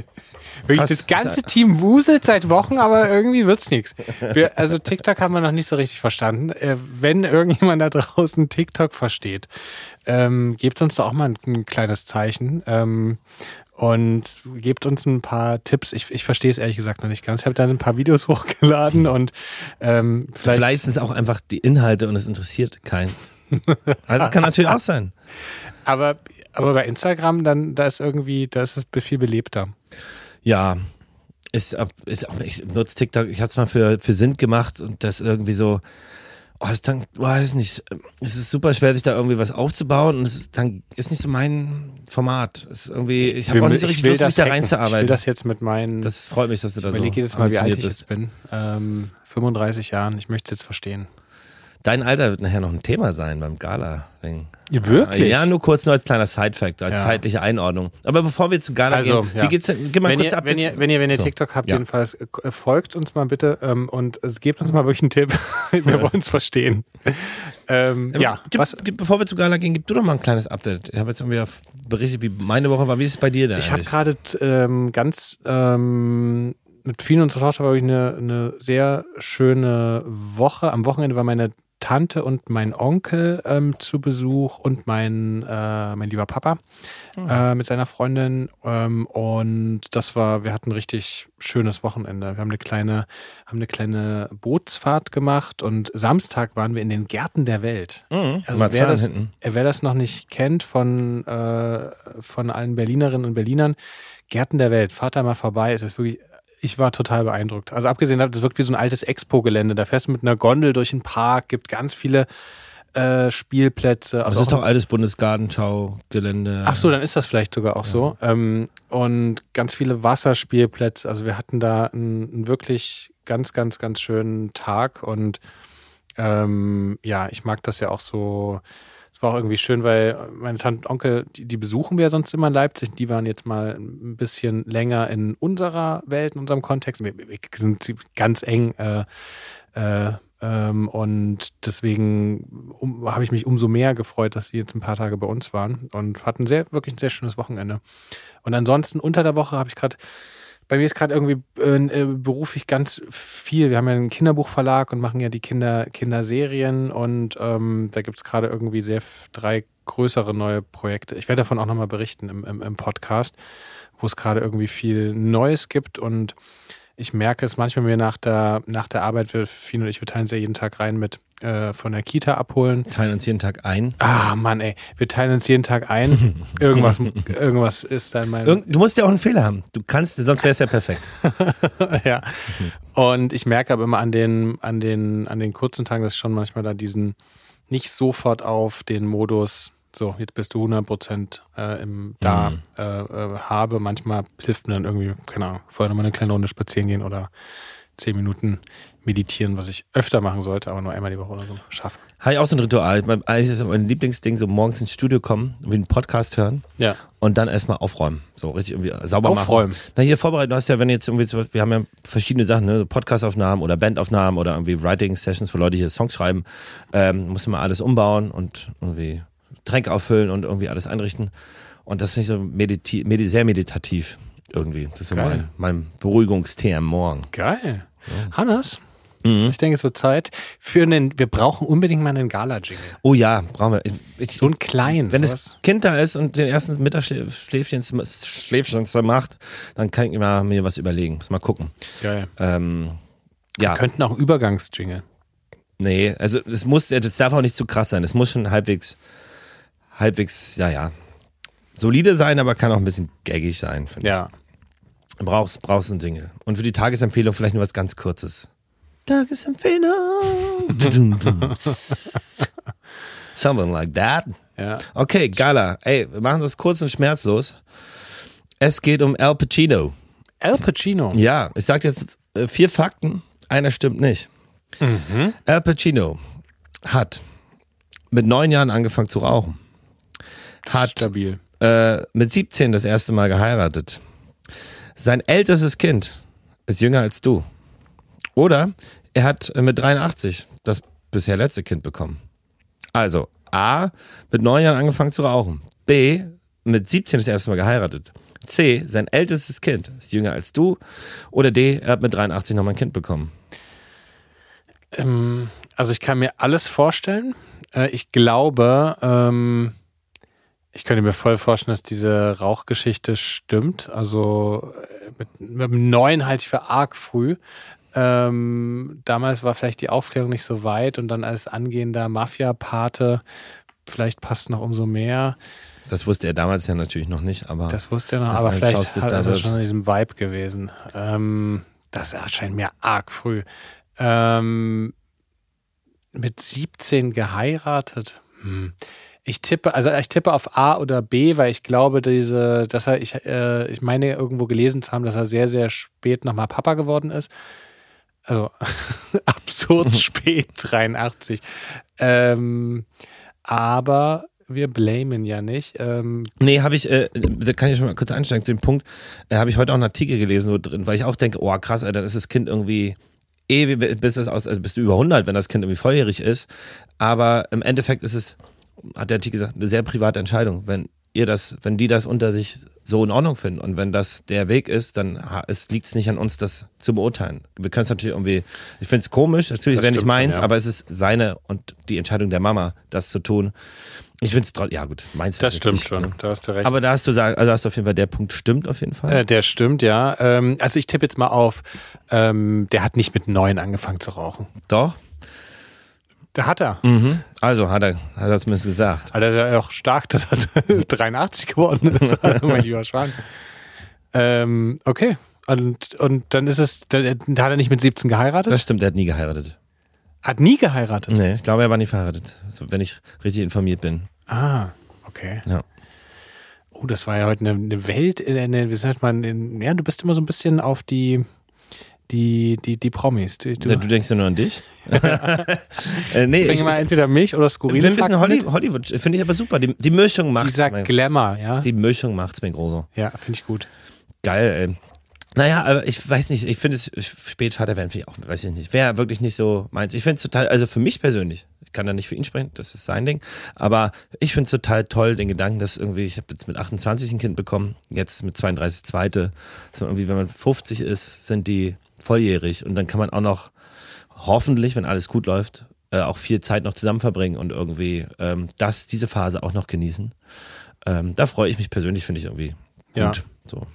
Wirklich, das ganze Team wuselt seit Wochen, aber irgendwie wird's nichts. Wir, also TikTok haben wir noch nicht so richtig verstanden. Äh, wenn irgendjemand da draußen TikTok versteht, ähm, gebt uns da auch mal ein, ein kleines Zeichen. Ähm, und gebt uns ein paar Tipps. Ich, ich verstehe es ehrlich gesagt noch nicht ganz. Ich habe da ein paar Videos hochgeladen und ähm, vielleicht, Vielleicht sind es auch einfach die Inhalte und es interessiert keinen. Also kann natürlich auch sein. aber, aber bei Instagram, dann, da ist irgendwie, da ist es viel belebter. Ja, ist, ist auch, ich nutze TikTok, ich hatte es mal für, für Sint gemacht und das irgendwie so, oh, es ist dann, weiß nicht, es ist super schwer, sich da irgendwie was aufzubauen und es ist dann, ist nicht so mein Format. Es ist irgendwie, ich habe auch nicht so richtig Lust, mich da reinzuarbeiten. Ich will das jetzt mit meinen, das freut mich, dass du da ich so überlege jedes Mal, wie alt ich bist. jetzt bin. Ähm, 35 Jahren, ich möchte es jetzt verstehen. Dein Alter wird nachher noch ein Thema sein beim Gala-Ding. Wirklich? Ja, nur kurz nur als kleiner Side-Fact, als Ja. zeitliche Einordnung. Aber bevor wir zu Gala Also, gehen, ja. wie geht's denn? Gib mal wenn, kurz ihr, ab. wenn, ihr, wenn ihr, wenn ihr So. TikTok habt, Ja. jedenfalls äh, folgt uns mal bitte ähm, und es gebt uns mal wirklich einen Tipp. Wir wollen es verstehen. Ähm, ja, gib, was, gib, bevor wir zu Gala gehen, gib du doch mal ein kleines Update. Ich habe jetzt irgendwie berichtet, wie meine Woche war. Wie ist es bei dir denn? ich habe gerade ähm, ganz ähm, mit vielen unserer Tochter war ich eine, eine sehr schöne Woche. Am Wochenende war meine Tante und mein Onkel ähm, zu Besuch und mein, äh, mein lieber Papa äh, mit seiner Freundin. Ähm, und das war, wir hatten ein richtig schönes Wochenende. Wir haben eine kleine, haben eine kleine Bootsfahrt gemacht und Samstag waren wir in den Gärten der Welt. Mhm. Also wer das, hinten. äh, wer das noch nicht kennt von, äh, von allen Berlinerinnen und Berlinern, Gärten der Welt, fahrt da mal vorbei. Es ist wirklich, ich war total beeindruckt. Also abgesehen davon, das wirkt wie so ein altes Expo-Gelände. Da fährst du mit einer Gondel durch den Park, gibt ganz viele äh, Spielplätze. Das Also ist auch- doch altes Bundesgartenschau-Gelände. Ach so, dann ist das vielleicht sogar auch so. Ähm, und ganz viele Wasserspielplätze. Also wir hatten da einen, einen wirklich ganz, ganz, ganz schönen Tag. Und ähm, ja, ich mag das ja auch so. War auch irgendwie schön, weil meine Tante und Onkel, die, die besuchen wir sonst immer in Leipzig. Die waren jetzt mal ein bisschen länger in unserer Welt, in unserem Kontext. Wir, wir sind ganz eng äh, äh, ähm, und deswegen um, habe ich mich umso mehr gefreut, dass sie jetzt ein paar Tage bei uns waren und hatten sehr, wirklich ein sehr schönes Wochenende. Und ansonsten unter der Woche habe ich gerade, bei mir ist gerade irgendwie äh, äh, beruflich ganz viel. Wir haben ja einen Kinderbuchverlag und machen ja die Kinder, Kinderserien und ähm, da gibt es gerade irgendwie sehr drei größere neue Projekte. Ich werde davon auch nochmal berichten im, im, im Podcast, wo es gerade irgendwie viel Neues gibt und ich merke es manchmal mir nach der, nach der Arbeit, wir, Fien und ich, wir teilen es ja jeden Tag rein mit äh, von der Kita abholen. Teilen uns jeden Tag ein. Ah, Mann, ey, wir teilen uns jeden Tag ein. Irgendwas, irgendwas ist da in meinem. Irgend, du musst ja auch einen Fehler haben. Du kannst, sonst wäre es ja perfekt. ja. Und ich merke aber immer an den, an den, an den kurzen Tagen, dass ich schon manchmal da diesen nicht sofort auf den Modus, so, jetzt bist du 100 Prozent äh, im da Mhm. äh, äh, habe. Manchmal hilft mir dann irgendwie, keine Ahnung, vorher nochmal eine kleine Runde spazieren gehen oder zehn Minuten meditieren, was ich öfter machen sollte, aber nur einmal die Woche oder so schaffe. Habe ich auch so ein Ritual. Mein, eigentlich ist mein Lieblingsding, so morgens ins Studio kommen, wie einen Podcast hören Ja. und dann erstmal aufräumen. So richtig irgendwie sauber Aufräumen? machen. Na, hier vorbereiten, du hast ja, wenn jetzt irgendwie, Beispiel- wir haben ja verschiedene Sachen, ne? Podcastaufnahmen oder Bandaufnahmen oder irgendwie Writing-Sessions, wo Leute hier Songs schreiben, ähm, muss man alles umbauen und irgendwie Tränke auffüllen und irgendwie alles einrichten. Und das finde ich so mediti medi sehr meditativ irgendwie. Das ist so mein, mein Beruhigungstee am Morgen. Geil. Hannes, Mhm. ich denke, es wird Zeit für einen, wir brauchen unbedingt mal einen Gala-Jingle. Oh ja, brauchen wir. Ich, So einen kleinen. Wenn sowas. das Kind da ist und den ersten Mittagsschläfchen Schläfchen macht, dann kann ich mal mir was überlegen. Muss mal gucken. Geil. Ähm, ja, Wir könnten auch Übergangsjingle. nee, also es muss, das darf auch nicht zu krass sein. Es muss schon halbwegs, halbwegs, ja, ja, solide sein, aber kann auch ein bisschen gaggig sein. finde Ja. ich. Brauchst, brauchst ein Jingle. Und für die Tagesempfehlung vielleicht nur was ganz Kurzes. Tagesempfehlung. Something like that. Ja. Okay, Gala. Ey, wir machen das kurz und schmerzlos. Es geht um Al Pacino. Al Pacino. Ja, ich sag jetzt äh, vier Fakten. Einer stimmt nicht. Al Pacino hat mit neun Jahren angefangen zu rauchen. Hat Stabil. äh, mit 17 das erste Mal geheiratet. Sein ältestes Kind ist jünger als du. Oder er hat äh, mit 83 das bisher letzte Kind bekommen. Also A, mit neun Jahren angefangen zu rauchen. B, mit 17 das erste Mal geheiratet. C, sein ältestes Kind ist jünger als du. Oder D, er hat mit 83 nochmal ein Kind bekommen. Ähm, also ich kann mir alles vorstellen. Äh, ich glaube, ähm, ich könnte mir voll vorstellen, dass diese Rauchgeschichte stimmt. Also äh, mit, mit dem Neuen halte ich für arg früh. Ähm, damals war vielleicht die Aufklärung nicht so weit und dann als angehender Mafia-Pate vielleicht passt noch umso mehr. Das wusste er damals ja natürlich noch nicht, aber Das wusste er noch, aber ist vielleicht Schauspiel, hat er schon in diesem Vibe gewesen. Ähm, das erscheint mir arg früh. Ähm, mit 17 geheiratet. Hm. Ich tippe, also ich tippe auf A oder B, weil ich glaube, diese, dass er, ich, äh, ich meine irgendwo gelesen zu haben, dass er sehr, sehr spät nochmal Papa geworden ist. Also absurd spät, 83. Ähm, aber wir blamen ja nicht. Ähm, Nee, habe ich, äh, da kann ich schon mal kurz einsteigen zu dem Punkt, äh, habe ich heute auch einen Artikel gelesen, wo drin, weil ich auch denke, oh krass, Alter, dann ist das Kind irgendwie eh, bis das aus, also bist du über 100, wenn das Kind irgendwie volljährig ist. Aber im Endeffekt ist es, hat der Artikel gesagt, eine sehr private Entscheidung. Wenn ihr das, wenn die das unter sich so in Ordnung finden und wenn das der Weg ist, dann liegt es nicht an uns, das zu beurteilen. Wir können es natürlich irgendwie, ich finde es komisch, natürlich wäre nicht meins, schon, ja. aber es ist seine und die Entscheidung der Mama, das zu tun. Ich finde es trotzdem, ja gut, meins das stimmt nicht, schon, ne? da hast du recht. Aber da hast du also hast du auf jeden Fall der Punkt stimmt auf jeden Fall. Äh, der stimmt, ja. Ähm, also ich tippe jetzt mal auf, ähm, der hat nicht mit neun angefangen zu rauchen. Doch. Da hat er. Mhm. Also hat er, hat er zumindest gesagt. Aber das ist ja auch stark, dass er 83 geworden ist, mein lieber Schwan. Ähm, okay. Und, und dann ist es, dann hat er nicht mit 17 geheiratet? Das stimmt, er hat nie geheiratet. hat nie geheiratet. Nee, ich glaube, er war nie verheiratet, so, wenn ich richtig informiert bin. Ah, okay. Ja. Oh, das war ja heute eine, eine Welt, eine, wie sagt man, in, ja, du bist immer so ein bisschen auf die, die, die, die Promis. Du, du, Du, du denkst ja nur an dich? äh, nee, ich, mal entweder mich oder skurrile bisschen Fakten Holly. Hollywood, finde ich aber super. Die, die Mischung macht's Dieser mir. Glamour, ja. Die Mischung macht's mir groß. ja, finde ich gut. Geil, ey. Naja, aber ich weiß nicht, ich finde es Spätvater werden, finde ich auch, weiß ich nicht. Wäre wirklich nicht so meins. Ich finde es total, also für mich persönlich, ich kann da nicht für ihn sprechen, das ist sein Ding, aber ich finde es total toll, den Gedanken, dass irgendwie, ich habe jetzt mit 28 ein Kind bekommen, jetzt mit 32 zweite, dass man irgendwie, wenn man 50 ist, sind die volljährig und dann kann man auch noch hoffentlich, wenn alles gut läuft, äh, auch viel Zeit noch zusammen verbringen und irgendwie ähm, das, diese Phase auch noch genießen. Ähm, da freue ich mich persönlich, finde ich irgendwie gut. Ja. So.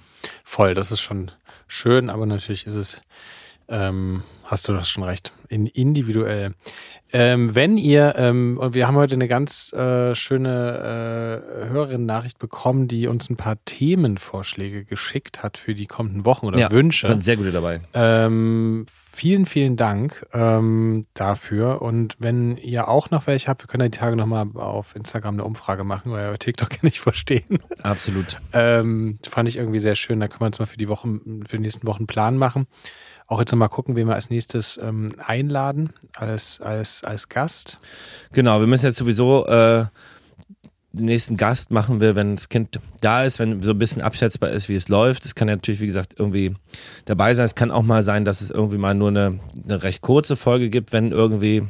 Voll, das ist schon schön, aber natürlich ist es, ähm, hast du das schon recht, in, individuell. Ähm, wenn ihr, ähm, und wir haben heute eine ganz äh, schöne äh, Hörerin-Nachricht bekommen, die uns ein paar Themenvorschläge geschickt hat für die kommenden Wochen oder Ja, Wünsche. Waren sehr gute dabei. Ähm, vielen, vielen Dank ähm, dafür. Und wenn ihr auch noch welche habt, wir können ja die Tage nochmal auf Instagram eine Umfrage machen, weil wir TikTok ja nicht verstehen. Absolut. Ähm, fand ich irgendwie sehr schön. Da können wir uns mal für die Wochen, für die nächsten Wochen einen Plan machen. Auch jetzt nochmal gucken, wen wir als nächstes ähm, einladen als, als, als Gast. Genau, wir müssen jetzt sowieso äh, den nächsten Gast machen wir, wenn das Kind da ist, wenn so ein bisschen abschätzbar ist, wie es läuft. Es kann ja natürlich, wie gesagt, irgendwie dabei sein. Es kann auch mal sein, dass es irgendwie mal nur eine, eine recht kurze Folge gibt, wenn irgendwie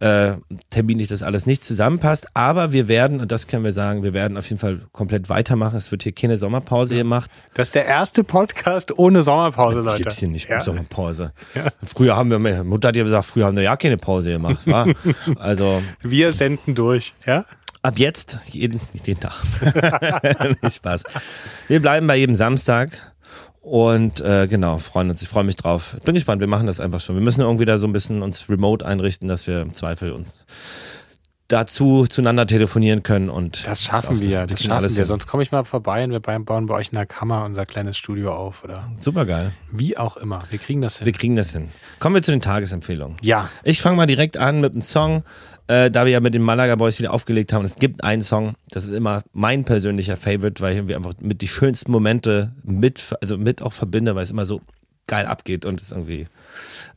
äh, terminlich das alles nicht zusammenpasst. Aber wir werden, und das können wir sagen, wir werden auf jeden Fall komplett weitermachen. Es wird hier keine Sommerpause gemacht. Das ist der erste Podcast ohne Sommerpause, Leute. Gibt's hier nicht ja. Sommerpause. Früher haben wir, meine Mutter hat ja gesagt, früher haben wir ja keine Pause gemacht. Wa? Also Wir senden durch, ja? ab jetzt jeden, jeden Tag. Spaß. Wir bleiben bei jedem Samstag. Und äh, genau, freuen uns. Ich freue mich drauf. Bin gespannt, wir machen das einfach schon. Wir müssen irgendwie da so ein bisschen uns remote einrichten, dass wir im Zweifel uns dazu zueinander telefonieren können und Das schaffen auf wir, das kriegen schaffen alles wir. hin. Sonst komme ich mal vorbei und wir bauen bauen bei euch in der Kammer unser kleines Studio auf oder Super geil. wie auch immer. Wir kriegen das hin. Wir kriegen das hin. Kommen wir zu den Tagesempfehlungen. ja, Ich fange mal direkt an mit einem Song, äh, da wir ja mit den Malaga Boys wieder aufgelegt haben. Es gibt einen Song, das ist immer mein persönlicher Favorite, weil ich irgendwie einfach mit die schönsten Momente mit, also mit auch verbinde, weil es immer so geil abgeht und es irgendwie,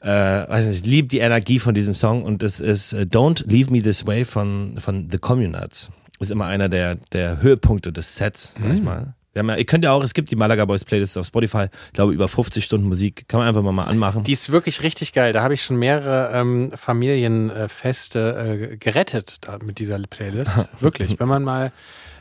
äh, weiß nicht, ich liebe die Energie von diesem Song und das ist äh, Don't Leave Me This Way von, von The Communards. Ist immer einer der, der Höhepunkte des Sets, sag ich mal. Ja, ihr könnt ja auch, es gibt die Malaga Boys Playlist auf Spotify, ich glaube über 50 Stunden Musik, kann man einfach mal, mal anmachen. die ist wirklich richtig geil. Da habe ich schon mehrere ähm, Familienfeste äh, gerettet da, mit dieser Playlist. wirklich. Wenn man mal,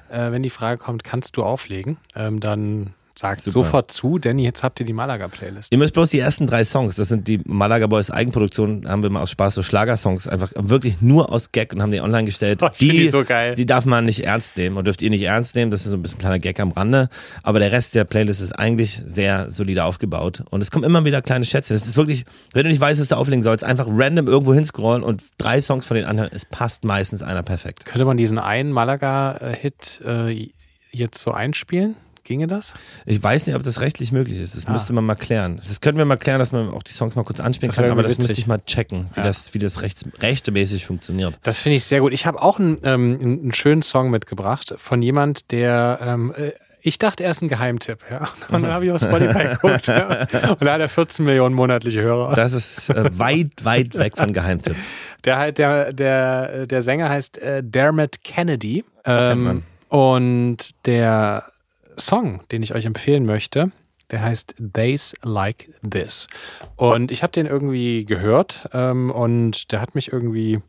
äh, wenn die Frage kommt, kannst du auflegen, ähm, dann sagt Super. sofort zu, denn jetzt habt ihr die Malaga-Playlist. Ihr müsst bloß die ersten drei Songs, das sind die Malaga Boys Eigenproduktion, haben wir mal aus Spaß so Schlagersongs, einfach wirklich nur aus Gag und haben die online gestellt. Oh, die, die so geil. die darf man nicht ernst nehmen und dürft ihr nicht ernst nehmen, das ist so ein bisschen kleiner Gag am Rande, aber der Rest der Playlist ist eigentlich sehr solide aufgebaut und es kommen immer wieder kleine Schätze. Das ist wirklich, wenn du nicht weißt, was du auflegen sollst, einfach random irgendwo hinscrollen und drei Songs von den anderen, es passt meistens einer perfekt. Könnte man diesen einen Malaga-Hit äh, jetzt so einspielen? Ginge das? Ich weiß nicht, ob das rechtlich möglich ist. Das Ah. müsste man mal klären. Das könnten wir mal klären, dass man auch die Songs mal kurz anspielen Das kann, aber das irgendwie müsste witzig. ich mal checken, wie Ja. das, wie das rechts, rechtemäßig funktioniert. Das finde ich sehr gut. Ich habe auch einen, ähm, einen schönen Song mitgebracht von jemand, der ähm, äh, ich dachte, er ist ein Geheimtipp, ja. Und dann habe ich auf Spotify geguckt, ja. Und da hat er 14 Millionen monatliche Hörer. Das ist äh, weit, weit weg von Geheimtipp. Der halt, der, der, der Sänger heißt äh, Dermot Kennedy. Ähm, und der Song, den ich euch empfehlen möchte, der heißt Days Like This. Und ich habe den irgendwie gehört ähm, und der hat mich irgendwie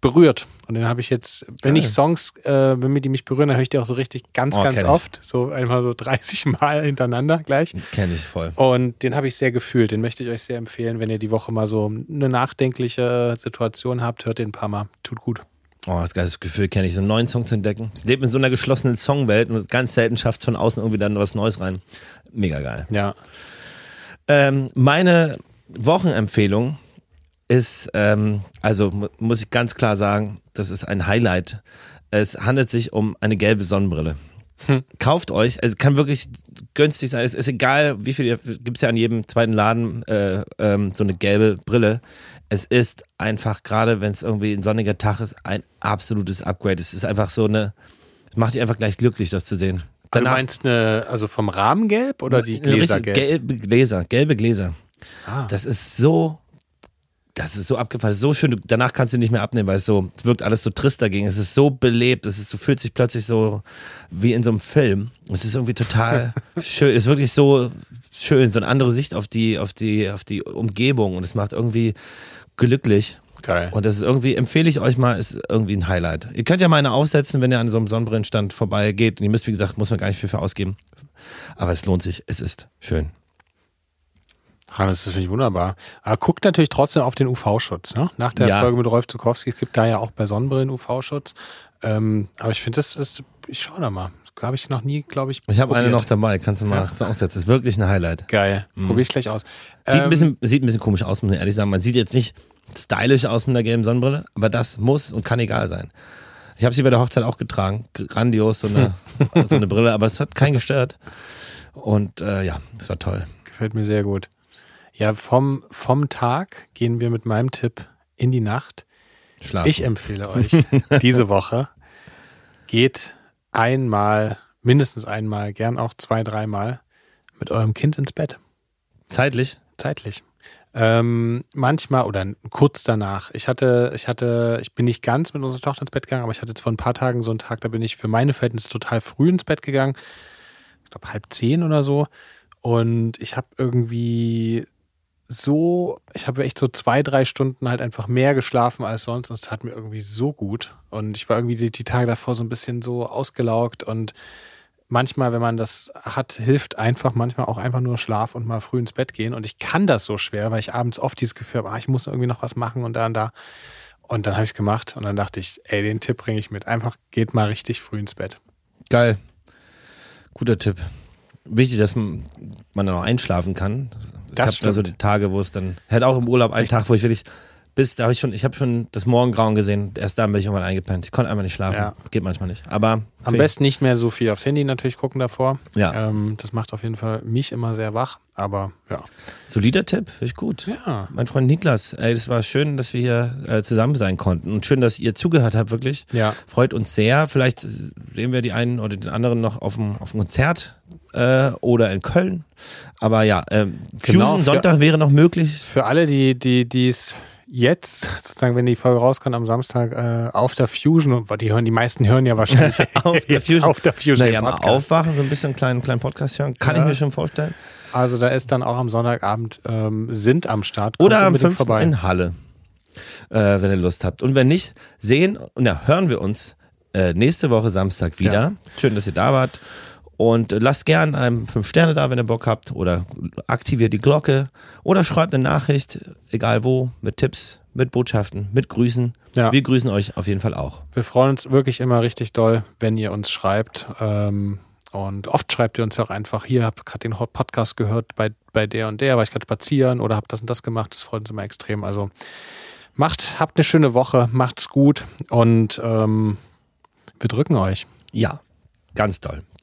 berührt. Und den habe ich jetzt, wenn Geil. ich Songs, äh, wenn mir die mich berühren, dann höre ich die auch so richtig ganz, Oh, ganz kenn ich. oft. So einmal so 30 Mal hintereinander gleich. Kenne ich voll. Und den habe ich sehr gefühlt. Den möchte ich euch sehr empfehlen, wenn ihr die Woche mal so eine nachdenkliche Situation habt. Hört den ein paar Mal. Tut gut. Oh, das geile Gefühl kenne ich, so einen neuen Song zu entdecken. Ich lebe in so einer geschlossenen Songwelt und es ganz selten schafft von außen irgendwie dann was Neues rein. Mega geil. Ja. Ähm, meine Wochenempfehlung ist, ähm, also mu- muss ich ganz klar sagen, das ist ein Highlight. Es handelt sich um eine gelbe Sonnenbrille. Kauft euch, also kann wirklich günstig sein. Es ist egal, wie viel, gibt es ja an jedem zweiten Laden äh, ähm, so eine gelbe Brille. Es ist einfach, gerade wenn es irgendwie ein sonniger Tag ist, ein absolutes Upgrade. Es ist einfach so eine, es macht dich einfach gleich glücklich, das zu sehen. du meinst eine, also vom Rahmen gelb oder die Gläser gelb? gelbe Gläser, gelbe Gläser. Ah. Das ist so, das ist so abgefallen, so schön. Danach kannst du nicht mehr abnehmen, weil es so, es wirkt alles so trist dagegen. Es ist so belebt, es ist, du fühlst dich plötzlich so wie in so einem Film. Es ist irgendwie total schön. Es ist wirklich so schön, so eine andere Sicht auf die, auf die, auf die Umgebung und es macht irgendwie glücklich. Geil. Und das ist irgendwie, empfehle ich euch mal, ist irgendwie ein Highlight. Ihr könnt ja mal eine aufsetzen, wenn ihr an so einem Sonnenbrillenstand vorbeigeht. Und ihr müsst, wie gesagt, muss man gar nicht viel für ausgeben. Aber es lohnt sich. Es ist schön. Hannes, das finde ich wunderbar. Aber guckt natürlich trotzdem auf den UV-Schutz. Ne? Nach der Ja. Folge mit Rolf Zukowski, es gibt da ja auch bei Sonnenbrillen UV-Schutz. Ähm, aber ich finde, das ist, ich schaue da mal. Habe ich noch nie, glaube ich, Ich habe eine noch dabei, kannst du mal so aufsetzen. Das ist wirklich ein Highlight. Geil. Probiere ich gleich aus. Sieht, Ähm, ein bisschen, sieht ein bisschen komisch aus, muss ich ehrlich sagen. Man sieht jetzt nicht stylisch aus mit einer gelben Sonnenbrille, aber das muss und kann egal sein. Ich habe sie bei der Hochzeit auch getragen. Grandios, so eine, so eine Brille, aber es hat keinen gestört. Und äh, ja, es war toll. Gefällt mir sehr gut. Ja, vom, vom Tag gehen wir mit meinem Tipp in die Nacht. Schlafen. Ich empfehle euch diese Woche, geht einmal, mindestens einmal, gern auch zwei, dreimal mit eurem Kind ins Bett. Zeitlich? Zeitlich. Ähm, manchmal oder kurz danach. Ich hatte, ich hatte, ich bin nicht ganz mit unserer Tochter ins Bett gegangen, aber ich hatte jetzt vor ein paar Tagen so einen Tag, da bin ich für meine Verhältnisse total früh ins Bett gegangen. Ich glaube halb zehn oder so. Und ich habe irgendwie so, ich habe echt so zwei, drei Stunden halt einfach mehr geschlafen als sonst und es tat mir irgendwie so gut. Und ich war irgendwie die, die Tage davor so ein bisschen so ausgelaugt und manchmal, wenn man das hat, hilft einfach manchmal auch einfach nur Schlaf und mal früh ins Bett gehen. Und ich kann das so schwer, weil ich abends oft dieses Gefühl habe, ah, ich muss irgendwie noch was machen und da und da. Und dann habe ich es gemacht und dann dachte ich, ey, den Tipp bringe ich mit. Einfach geht mal richtig früh ins Bett. Geil. Guter Tipp. Wichtig, dass man dann auch einschlafen kann. Ich habe da so die Tage, wo es dann, hatte auch im Urlaub einen Echt? Tag, wo ich wirklich bis, da habe ich schon, ich habe schon das Morgengrauen gesehen. Erst dann bin ich irgendwann eingepennt. Ich konnte einfach nicht schlafen. Ja. Geht manchmal nicht. Aber Am besten nicht mehr so viel aufs Handy natürlich gucken davor. Ja. Ähm, das macht auf jeden Fall mich immer sehr wach. Aber ja. solider Tipp, finde ich gut. Ja. Mein Freund Niklas, ey, das war schön, dass wir hier äh, zusammen sein konnten und schön, dass ihr zugehört habt, wirklich. Ja. Freut uns sehr. Vielleicht sehen wir die einen oder den anderen noch auf dem, auf dem Konzert äh, oder in Köln. Aber ja, ähm, Genau, Fusion für- Sonntag wäre noch möglich. Für alle, die, die, die es jetzt, sozusagen, wenn die Folge rauskommt am Samstag, äh, auf der Fusion, und die hören, die meisten hören ja wahrscheinlich Auf der Fusion. auf der Fusion. Naja, mal aufwachen, so ein bisschen einen kleinen, kleinen Podcast hören. Kann Ja. ich mir schon vorstellen. Also da ist dann auch am Sonntagabend ähm, sind am Start. Kommt Oder am unbedingt 5. vorbei. in Halle, äh, wenn ihr Lust habt. Und wenn nicht, sehen und ja, hören wir uns äh, nächste Woche Samstag wieder. Ja. Schön, dass ihr da wart. Und lasst gern einem 5 Sterne da, wenn ihr Bock habt. Oder aktiviert die Glocke. Oder schreibt eine Nachricht, egal wo, mit Tipps, mit Botschaften, mit Grüßen. Ja. Wir grüßen euch auf jeden Fall auch. Wir freuen uns wirklich immer richtig doll, wenn ihr uns schreibt. Ähm, und oft schreibt ihr uns ja auch einfach, hier, habt gerade den Hot Podcast gehört bei, bei der und der, war ich gerade spazieren oder habt das und das gemacht. Das freut uns immer extrem. Also macht, habt eine schöne Woche, macht's gut und ähm, wir drücken euch. Ja, ganz toll.